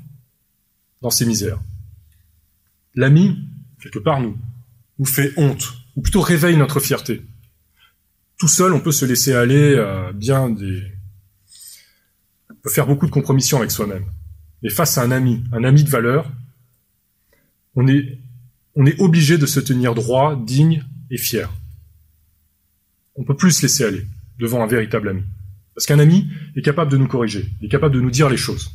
dans ses misères. L'ami, quelque part nous, nous fait honte, ou plutôt réveille notre fierté tout seul, on peut se laisser aller à bien des... Faire beaucoup de compromissions avec soi-même. Mais face à un ami, un ami de valeur, on est, on est obligé de se tenir droit, digne et fier. On peut plus se laisser aller devant un véritable ami. Parce qu'un ami est capable de nous corriger, est capable de nous dire les choses.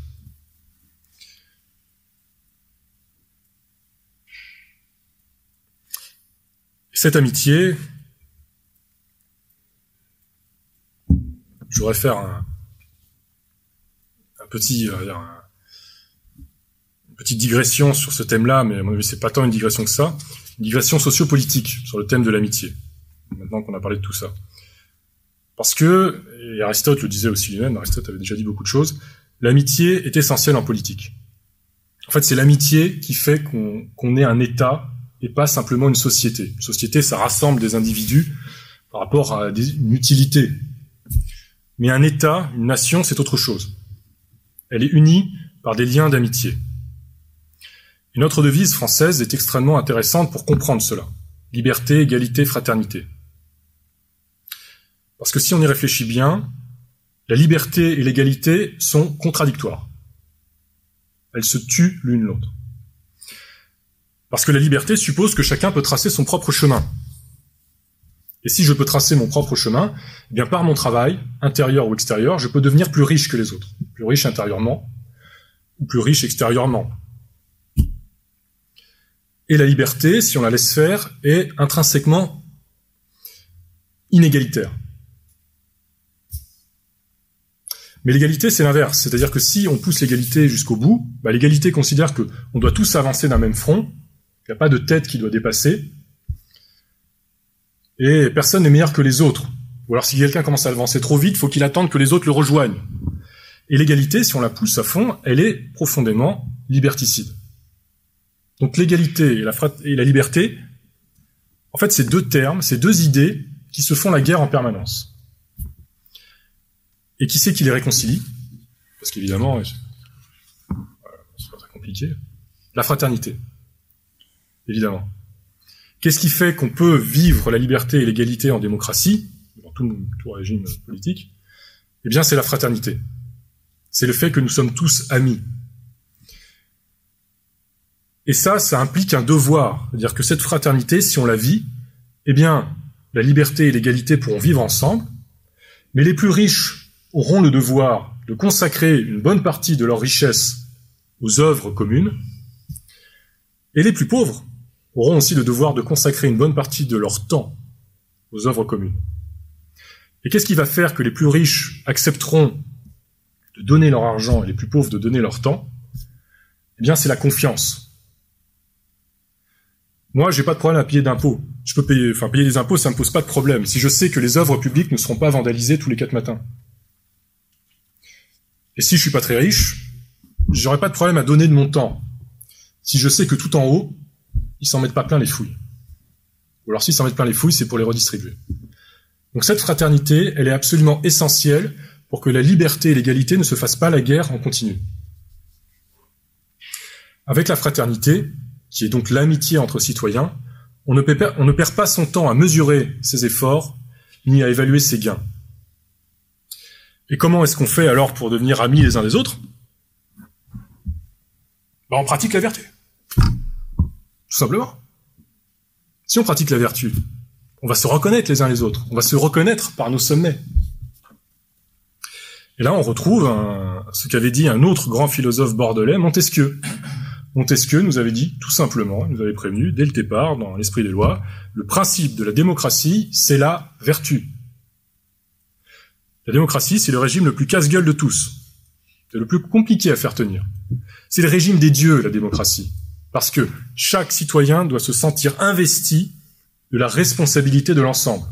Cette amitié, je voudrais faire un, euh, petite digression sur ce thème-là, mais à mon avis, c'est pas tant une digression que ça, une digression sociopolitique sur le thème de l'amitié. Maintenant qu'on a parlé de tout ça. Parce que, et Aristote le disait aussi lui-même, Aristote avait déjà dit beaucoup de choses, l'amitié est essentielle en politique. En fait, c'est l'amitié qui fait qu'on est un État et pas simplement une société. Une société, ça rassemble des individus par rapport à une utilité. Mais un État, une nation, c'est autre chose. Elle est unie par des liens d'amitié. Et notre devise française est extrêmement intéressante pour comprendre cela. Liberté, égalité, fraternité. Parce que si on y réfléchit bien, la liberté et l'égalité sont contradictoires. Elles se tuent l'une l'autre. Parce que la liberté suppose que chacun peut tracer son propre chemin. Et si je peux tracer mon propre chemin, eh bien par mon travail, intérieur ou extérieur, je peux devenir plus riche que les autres. Plus riche intérieurement ou plus riche extérieurement. Et la liberté, si on la laisse faire, est intrinsèquement inégalitaire. Mais l'égalité, c'est l'inverse. C'est-à-dire que si on pousse l'égalité jusqu'au bout, bah, l'égalité considère que on doit tous avancer d'un même front, qu'il n'y a pas de tête qui doit dépasser, et personne n'est meilleur que les autres. Ou alors si quelqu'un commence à avancer trop vite, faut qu'il attende que les autres le rejoignent. Et l'égalité, si on la pousse à fond, elle est profondément liberticide. Donc l'égalité et la, et la liberté, en fait, c'est deux termes, c'est deux idées qui se font la guerre en permanence. Et qui c'est qui les réconcilie? Parce qu'évidemment, c'est pas très compliqué. La fraternité, évidemment. Qu'est-ce qui fait qu'on peut vivre la liberté et l'égalité en démocratie, dans tout, régime politique? Eh bien, c'est la fraternité. C'est le fait que nous sommes tous amis. Et ça, ça implique un devoir. C'est-à-dire que cette fraternité, si on la vit, eh bien, la liberté et l'égalité pourront vivre ensemble, mais les plus riches auront le devoir de consacrer une bonne partie de leur richesse aux œuvres communes, et les plus pauvres auront aussi le devoir de consacrer une bonne partie de leur temps aux œuvres communes. Et qu'est-ce qui va faire que les plus riches accepteront de donner leur argent et les plus pauvres de donner leur temps? Eh bien, c'est la confiance. Moi, j'ai pas de problème à payer d'impôts. Je peux payer, enfin, payer des impôts, ça me pose pas de problème. Si je sais que les œuvres publiques ne seront pas vandalisées tous les quatre matins. Et si je suis pas très riche, j'aurais pas de problème à donner de mon temps. Si je sais que tout en haut, ils s'en mettent pas plein les fouilles. Ou alors s'ils s'en mettent plein les fouilles, c'est pour les redistribuer. Donc cette fraternité, elle est absolument essentielle pour que la liberté et l'égalité ne se fassent pas la guerre en continu. Avec la fraternité, qui est donc l'amitié entre citoyens, on ne, perd, pas son temps à mesurer ses efforts ni à évaluer ses gains. Et comment est-ce qu'on fait alors pour devenir amis les uns des autres? Ben, On pratique la vertu. Tout simplement. Si on pratique la vertu, on va se reconnaître les uns les autres. On va se reconnaître par nos sommets. Et là, on retrouve ce qu'avait dit un autre grand philosophe bordelais, Montesquieu. Montesquieu nous avait dit, tout simplement, nous avait prévenu, dès le départ, dans l'esprit des lois, le principe de la démocratie, c'est la vertu. La démocratie, c'est le régime le plus casse-gueule de tous. C'est le plus compliqué à faire tenir. C'est le régime des dieux, la démocratie. Parce que chaque citoyen doit se sentir investi de la responsabilité de l'ensemble.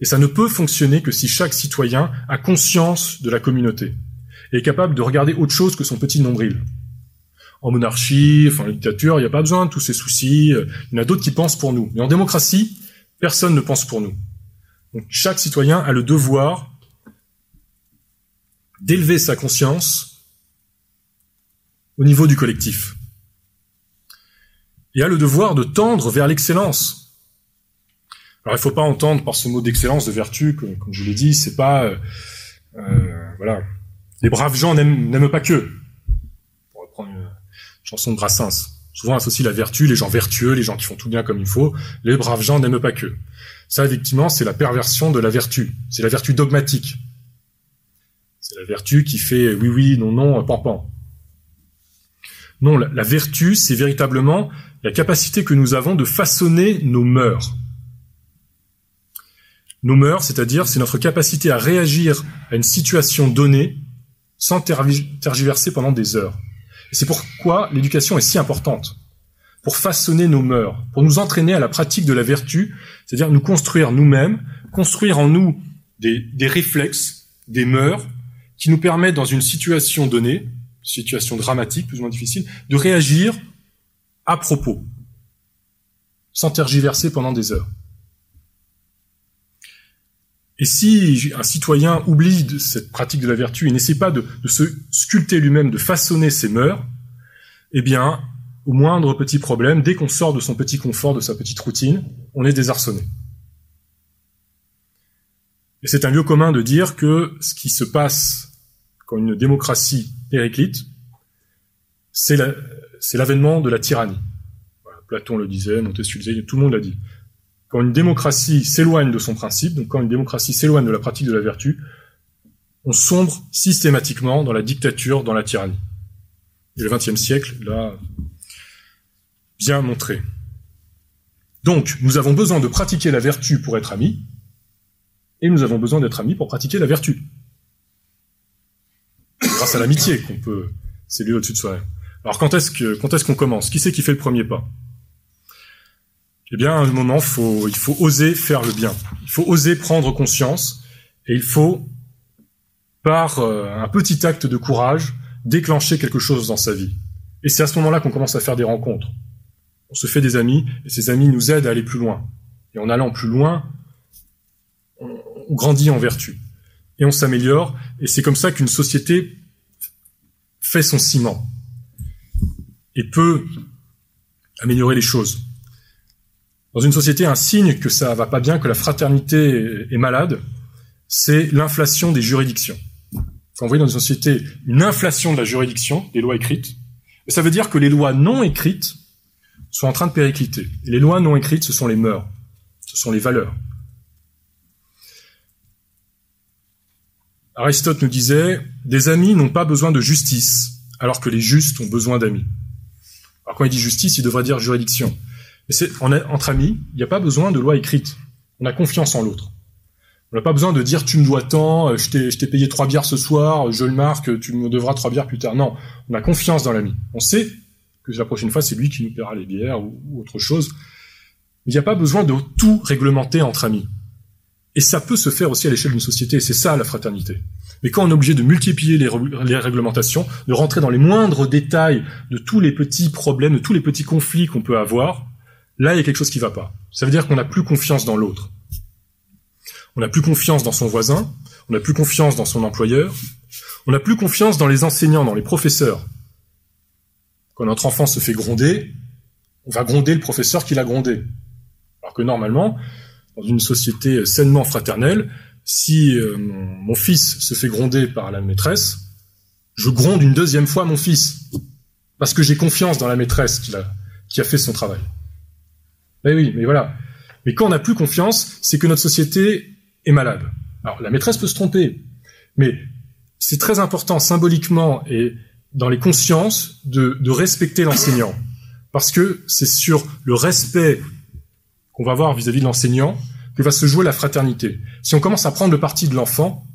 Et ça ne peut fonctionner que si chaque citoyen a conscience de la communauté et est capable de regarder autre chose que son petit nombril. En monarchie, enfin en dictature, il n'y a pas besoin de tous ces soucis. Il y en a d'autres qui pensent pour nous. Mais en démocratie, personne ne pense pour nous. Donc chaque citoyen a le devoir d'élever sa conscience au niveau du collectif. Et a le devoir de tendre vers l'excellence. Alors il ne faut pas entendre par ce mot d'excellence, de vertu, comme, je l'ai dit, c'est pas euh, euh, voilà. Les braves gens n'aiment pas que. Pour reprendre une chanson de Brassens. Souvent associe la vertu, les gens vertueux, les gens qui font tout bien comme il faut, les braves gens n'aiment pas que. Ça, effectivement, c'est la perversion de la vertu. C'est la vertu dogmatique. C'est la vertu qui fait oui, oui, non, non, pan, pan. Non, la, vertu, c'est véritablement la capacité que nous avons de façonner nos mœurs. Nos mœurs, c'est-à-dire, c'est notre capacité à réagir à une situation donnée sans tergiverser pendant des heures. C'est pourquoi l'éducation est si importante. Pour façonner nos mœurs, pour nous entraîner à la pratique de la vertu, c'est-à-dire nous construire nous-mêmes, construire en nous des réflexes, des mœurs, qui nous permettent dans une situation donnée situation dramatique, plus ou moins difficile, de réagir à propos, sans tergiverser pendant des heures. Et si un citoyen oublie de cette pratique de la vertu et n'essaie pas de, se sculpter lui-même, de façonner ses mœurs, eh bien, au moindre petit problème, dès qu'on sort de son petit confort, de sa petite routine, on est désarçonné. Et c'est un lieu commun de dire que ce qui se passe quand une démocratie périclite, c'est l'avènement de la tyrannie. Platon le disait, Montesquieu tout le monde l'a dit. Quand une démocratie s'éloigne de son principe, donc quand une démocratie s'éloigne de la pratique de la vertu, on sombre systématiquement dans la dictature, dans la tyrannie. Et le XXe siècle l'a bien montré. Donc, nous avons besoin de pratiquer la vertu pour être amis, et nous avons besoin d'être amis pour pratiquer la vertu grâce à l'amitié qu'on peut s'élever au-dessus de soi-même. Alors quand est-ce que quand est-ce qu'on commence? Qui c'est qui fait le premier pas? Eh bien, à un moment, il faut oser faire le bien. Il faut oser prendre conscience et il faut, par euh, un petit acte de courage, déclencher quelque chose dans sa vie. Et c'est à ce moment-là qu'on commence à faire des rencontres. On se fait des amis et ces amis nous aident à aller plus loin. Et en allant plus loin, on grandit en vertu et on s'améliore. Et c'est comme ça qu'une société fait son ciment et peut améliorer les choses. Dans une société, un signe que ça va pas bien, que la fraternité est malade, c'est l'inflation des juridictions. Quand vous voyez dans une société une inflation de la juridiction, des lois écrites, ça veut dire que les lois non écrites sont en train de péricliter. Les lois non écrites, ce sont les mœurs, ce sont les valeurs. Aristote nous disait, des amis n'ont pas besoin de justice, alors que les justes ont besoin d'amis. Alors quand il dit justice, il devrait dire juridiction. Mais c'est, entre amis, il n'y a pas besoin de loi écrite. On a confiance en l'autre. On n'a pas besoin de dire tu me dois tant, euh, je t'ai, je t'ai payé trois bières ce soir, je le marque, tu me devras trois bières plus tard. Non, on a confiance dans l'ami. On sait que la prochaine fois c'est lui qui nous paiera les bières ou, ou autre chose. Il n'y a pas besoin de tout réglementer entre amis. Et ça peut se faire aussi à l'échelle d'une société, c'est ça la fraternité. Mais quand on est obligé de multiplier les, les, réglementations, de rentrer dans les moindres détails de tous les petits problèmes, de tous les petits conflits qu'on peut avoir, là il y a quelque chose qui va pas. Ça veut dire qu'on n'a plus confiance dans l'autre. On n'a plus confiance dans son voisin, on n'a plus confiance dans son employeur, on n'a plus confiance dans les enseignants, dans les professeurs. Quand notre enfant se fait gronder, on va gronder le professeur qui l'a grondé. Alors que normalement, dans une société sainement fraternelle, si euh, mon, fils se fait gronder par la maîtresse, je gronde une deuxième fois mon fils, parce que j'ai confiance dans la maîtresse qui a, fait son travail. Mais oui, mais voilà. Mais quand on n'a plus confiance, c'est que notre société est malade. Alors la maîtresse peut se tromper, mais c'est très important symboliquement et dans les consciences de respecter l'enseignant, parce que c'est sur le respect qu'on va avoir vis-à-vis de l'enseignant que va se jouer la fraternité. Si on commence à prendre le parti de l'enfant,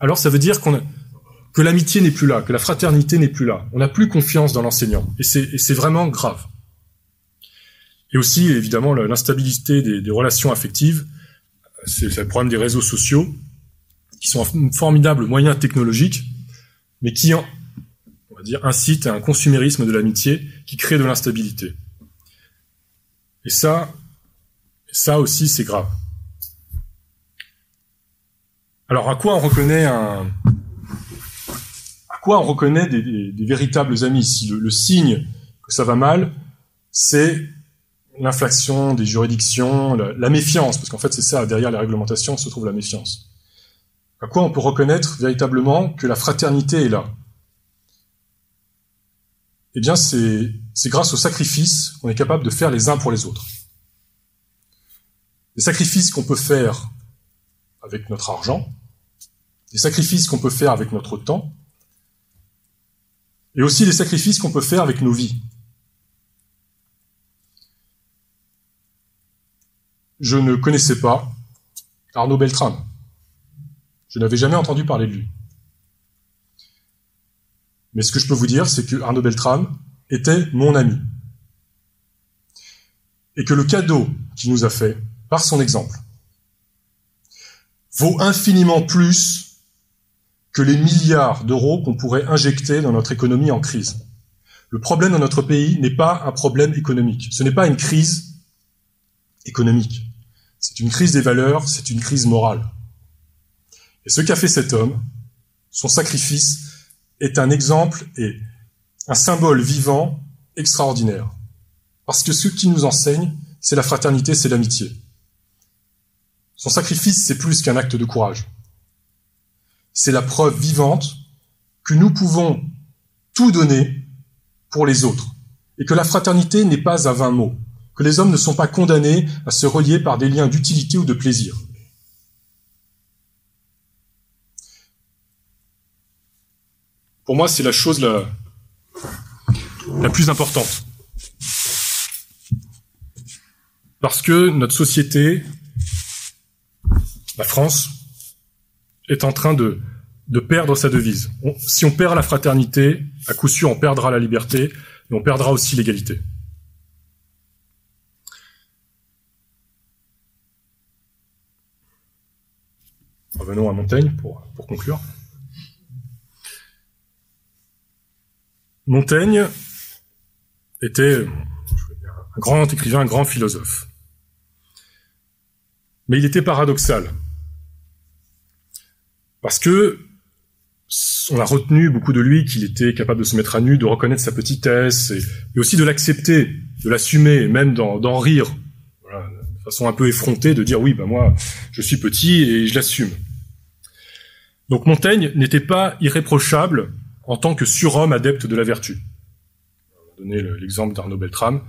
alors ça veut dire que l'amitié n'est plus là, que la fraternité n'est plus là. On n'a plus confiance dans l'enseignant. Et c'est vraiment grave. Et aussi, évidemment, l'instabilité des, relations affectives, c'est le problème des réseaux sociaux, qui sont un formidable moyen technologique, mais qui, on va dire, incite à un consumérisme de l'amitié qui crée de l'instabilité. Et ça, ça aussi, c'est grave. Alors, à quoi on reconnaît un, à quoi on reconnaît des, véritables amis? Si le, signe que ça va mal, c'est l'inflation des juridictions, la, méfiance, parce qu'en fait, c'est ça, derrière les réglementations se trouve la méfiance. À quoi on peut reconnaître véritablement que la fraternité est là? Eh bien, c'est grâce au sacrifice qu'on est capable de faire les uns pour les autres. Des sacrifices qu'on peut faire avec notre argent, des sacrifices qu'on peut faire avec notre temps, et aussi des sacrifices qu'on peut faire avec nos vies. Je ne connaissais pas Arnaud Beltrame. Je n'avais jamais entendu parler de lui. Mais ce que je peux vous dire, c'est que Arnaud Beltrame était mon ami. Et que le cadeau qu'il nous a fait, par son exemple, vaut infiniment plus que les milliards d'euros qu'on pourrait injecter dans notre économie en crise. Le problème dans notre pays n'est pas un problème économique. Ce n'est pas une crise économique. C'est une crise des valeurs, c'est une crise morale. Et ce qu'a fait cet homme, son sacrifice, est un exemple et un symbole vivant extraordinaire. Parce que ce qui nous enseigne, c'est la fraternité, c'est l'amitié. Son sacrifice, c'est plus qu'un acte de courage. C'est la preuve vivante que nous pouvons tout donner pour les autres et que la fraternité n'est pas à vain mots, que les hommes ne sont pas condamnés à se relier par des liens d'utilité ou de plaisir. Pour moi, c'est la chose la plus importante. Parce que notre société, la France, est en train de, perdre sa devise. si on perd la fraternité, à coup sûr, on perdra la liberté, et on perdra aussi l'égalité. Revenons à Montaigne pour conclure. Montaigne était un grand écrivain, un grand philosophe. Mais il était paradoxal. Parce que on a retenu beaucoup de lui qu'il était capable de se mettre à nu, de reconnaître sa petitesse, et, aussi de l'accepter, de l'assumer, même d'en rire, de façon un peu effrontée, de dire oui, ben moi, je suis petit et je l'assume. Donc Montaigne n'était pas irréprochable en tant que surhomme adepte de la vertu. On a donné l'exemple d'Arnaud Beltrame,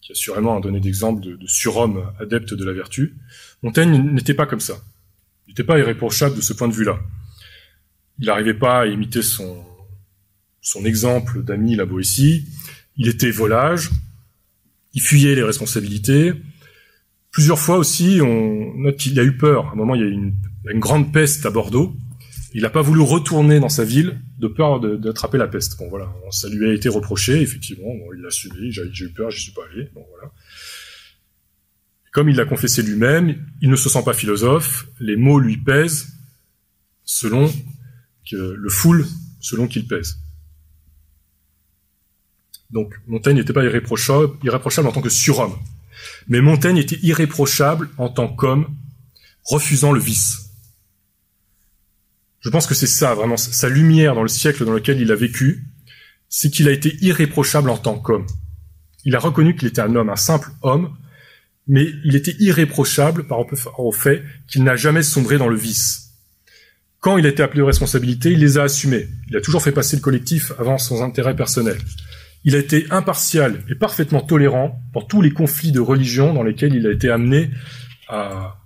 qui a sûrement donné d'exemple de, de surhomme adepte de la vertu. Montaigne n'était pas comme ça. Il n'était pas irréprochable de ce point de vue-là. Il n'arrivait pas à imiter son, exemple d'ami la Boétie. Il était volage. Il fuyait les responsabilités. Plusieurs fois aussi, on note qu'il a eu peur. À un moment, il y a eu une grande peste à Bordeaux. Il n'a pas voulu retourner dans sa ville de peur d'attraper la peste. Bon voilà, ça lui a été reproché, effectivement, il l'a subi, j'ai eu peur, j'y suis pas allé. Bon voilà. Comme il l'a confessé lui-même, il ne se sent pas philosophe, les mots lui pèsent selon que le foule selon qu'il pèse. Donc Montaigne n'était pas irréprochable, irréprochable en tant que surhomme, mais Montaigne était irréprochable en tant qu'homme, refusant le vice. Je pense que c'est ça, vraiment, sa lumière dans le siècle dans lequel il a vécu, c'est qu'il a été irréprochable en tant qu'homme. Il a reconnu qu'il était un homme, un simple homme, mais il était irréprochable par rapport au fait qu'il n'a jamais sombré dans le vice. Quand il a été appelé aux responsabilités, il les a assumées. Il a toujours fait passer le collectif avant son intérêt personnel. Il a été impartial et parfaitement tolérant dans tous les conflits de religion dans lesquels il a été amené à,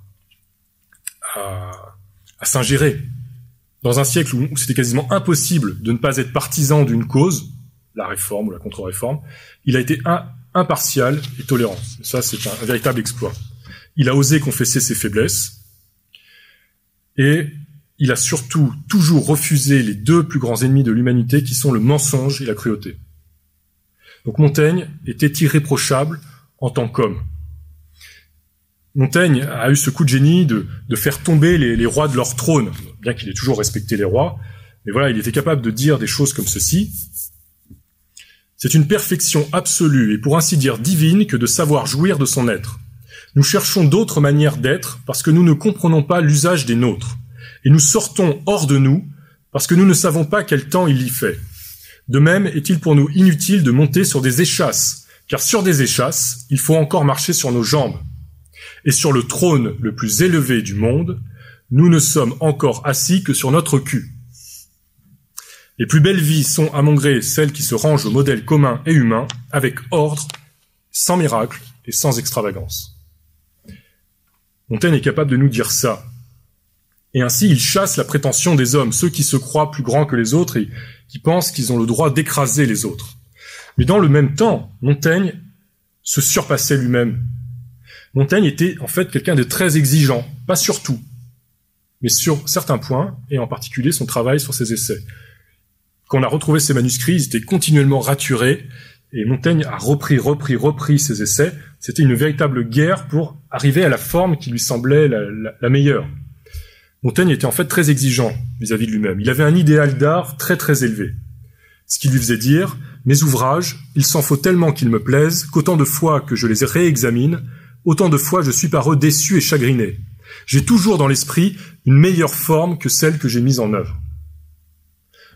à, à s'ingérer dans un siècle où c'était quasiment impossible de ne pas être partisan d'une cause, la réforme ou la contre-réforme, il a été impartial et tolérant. ça, c'est un, véritable exploit. Il a osé confesser ses faiblesses et il a surtout toujours refusé les deux plus grands ennemis de l'humanité qui sont le mensonge et la cruauté. Donc Montaigne était irréprochable en tant qu'homme. Montaigne a eu ce coup de génie de, faire tomber les, rois de leur trône, bien qu'il ait toujours respecté les rois. Mais voilà, il était capable de dire des choses comme ceci. C'est une perfection absolue et pour ainsi dire divine que de savoir jouir de son être. Nous cherchons d'autres manières d'être parce que nous ne comprenons pas l'usage des nôtres. Et nous sortons hors de nous parce que nous ne savons pas quel temps il y fait. De même est-il pour nous inutile de monter sur des échasses, car sur des échasses, il faut encore marcher sur nos jambes et sur le trône le plus élevé du monde, nous ne sommes encore assis que sur notre cul. Les plus belles vies sont, à mon gré, celles qui se rangent au modèle commun et humain, avec ordre, sans miracle et sans extravagance. Montaigne est capable de nous dire ça. Et ainsi, il chasse la prétention des hommes, ceux qui se croient plus grands que les autres et qui pensent qu'ils ont le droit d'écraser les autres. Mais dans le même temps, Montaigne se surpassait lui-même. Montaigne était en fait quelqu'un de très exigeant, pas sur tout, mais sur certains points, et en particulier son travail sur ses essais. Quand on a retrouvé ses manuscrits, ils étaient continuellement raturés, et Montaigne a repris, repris, repris ses essais. C'était une véritable guerre pour arriver à la forme qui lui semblait la, meilleure. Montaigne était en fait très exigeant vis-à-vis -vis de lui-même. Il avait un idéal d'art très très élevé. Ce qui lui faisait dire, mes ouvrages, il s'en faut tellement qu'ils me plaisent, qu'autant de fois que je les réexamine, autant de fois je suis par eux déçu et chagriné. J'ai toujours dans l'esprit une meilleure forme que celle que j'ai mise en œuvre.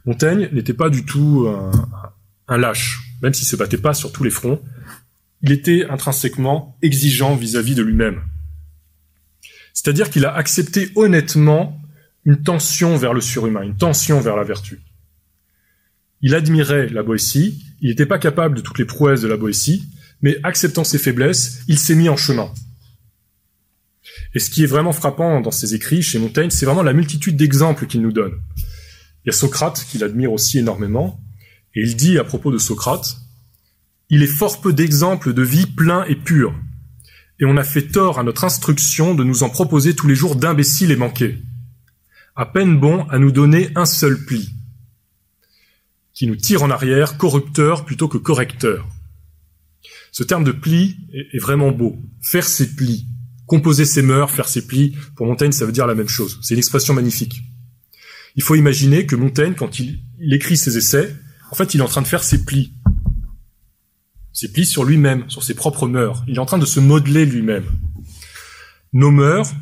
Montaigne n'était pas du tout un, lâche, même s'il se battait pas sur tous les fronts. Il était intrinsèquement exigeant vis-à-vis de lui-même. C'est-à-dire qu'il a accepté honnêtement une tension vers le surhumain, une tension vers la vertu. Il admirait la Boétie, il n'était pas capable de toutes les prouesses de la Boétie, mais acceptant ses faiblesses, il s'est mis en chemin. Et ce qui est vraiment frappant dans ses écrits chez Montaigne, c'est vraiment la multitude d'exemples qu'il nous donne. Il y a Socrate qu'il admire aussi énormément, et il dit à propos de Socrate, il est fort peu d'exemples de vie pleins et purs, et on a fait tort à notre instruction de nous en proposer tous les jours d'imbéciles et manqués. À peine bon à nous donner un seul pli qui nous tire en arrière, corrupteur plutôt que correcteur. Ce terme de pli est, vraiment beau. Faire ses plis, composer ses mœurs, faire ses plis, pour Montaigne, ça veut dire la même chose. C'est une expression magnifique. Il faut imaginer que Montaigne, quand il, écrit ses essais, en fait, il est en train de faire ses plis. Ses plis sur lui-même, sur ses propres mœurs. Il est en train de se modeler lui-même. Nos mœurs,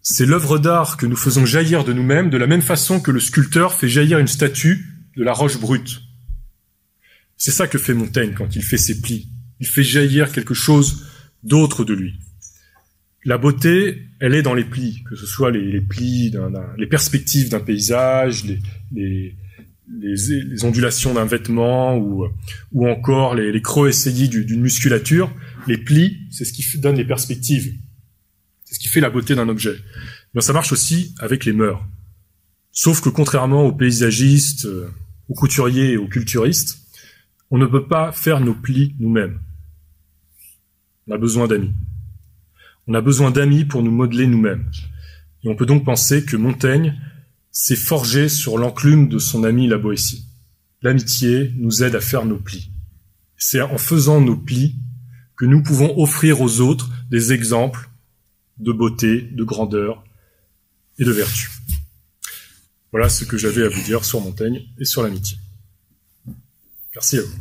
c'est l'œuvre d'art que nous faisons jaillir de nous-mêmes de la même façon que le sculpteur fait jaillir une statue de la roche brute. C'est ça que fait Montaigne quand il fait ses plis. Il fait jaillir quelque chose d'autre de lui. La beauté, elle est dans les plis, que ce soit les, plis, les perspectives d'un paysage, les, les, ondulations d'un vêtement ou, encore les, creux essayés d'une musculature. Les plis, c'est ce qui donne les perspectives. C'est ce qui fait la beauté d'un objet. Mais ça marche aussi avec les mœurs. Sauf que contrairement aux paysagistes, euh, aux couturiers et aux culturistes, on ne peut pas faire nos plis nous-mêmes. On a besoin d'amis. On a besoin d'amis pour nous modeler nous-mêmes. Et on peut donc penser que Montaigne s'est forgé sur l'enclume de son ami la Boétie. L'amitié nous aide à faire nos plis. C'est en faisant nos plis que nous pouvons offrir aux autres des exemples de beauté, de grandeur et de vertu. Voilà ce que j'avais à vous dire sur Montaigne et sur l'amitié. Merci à vous.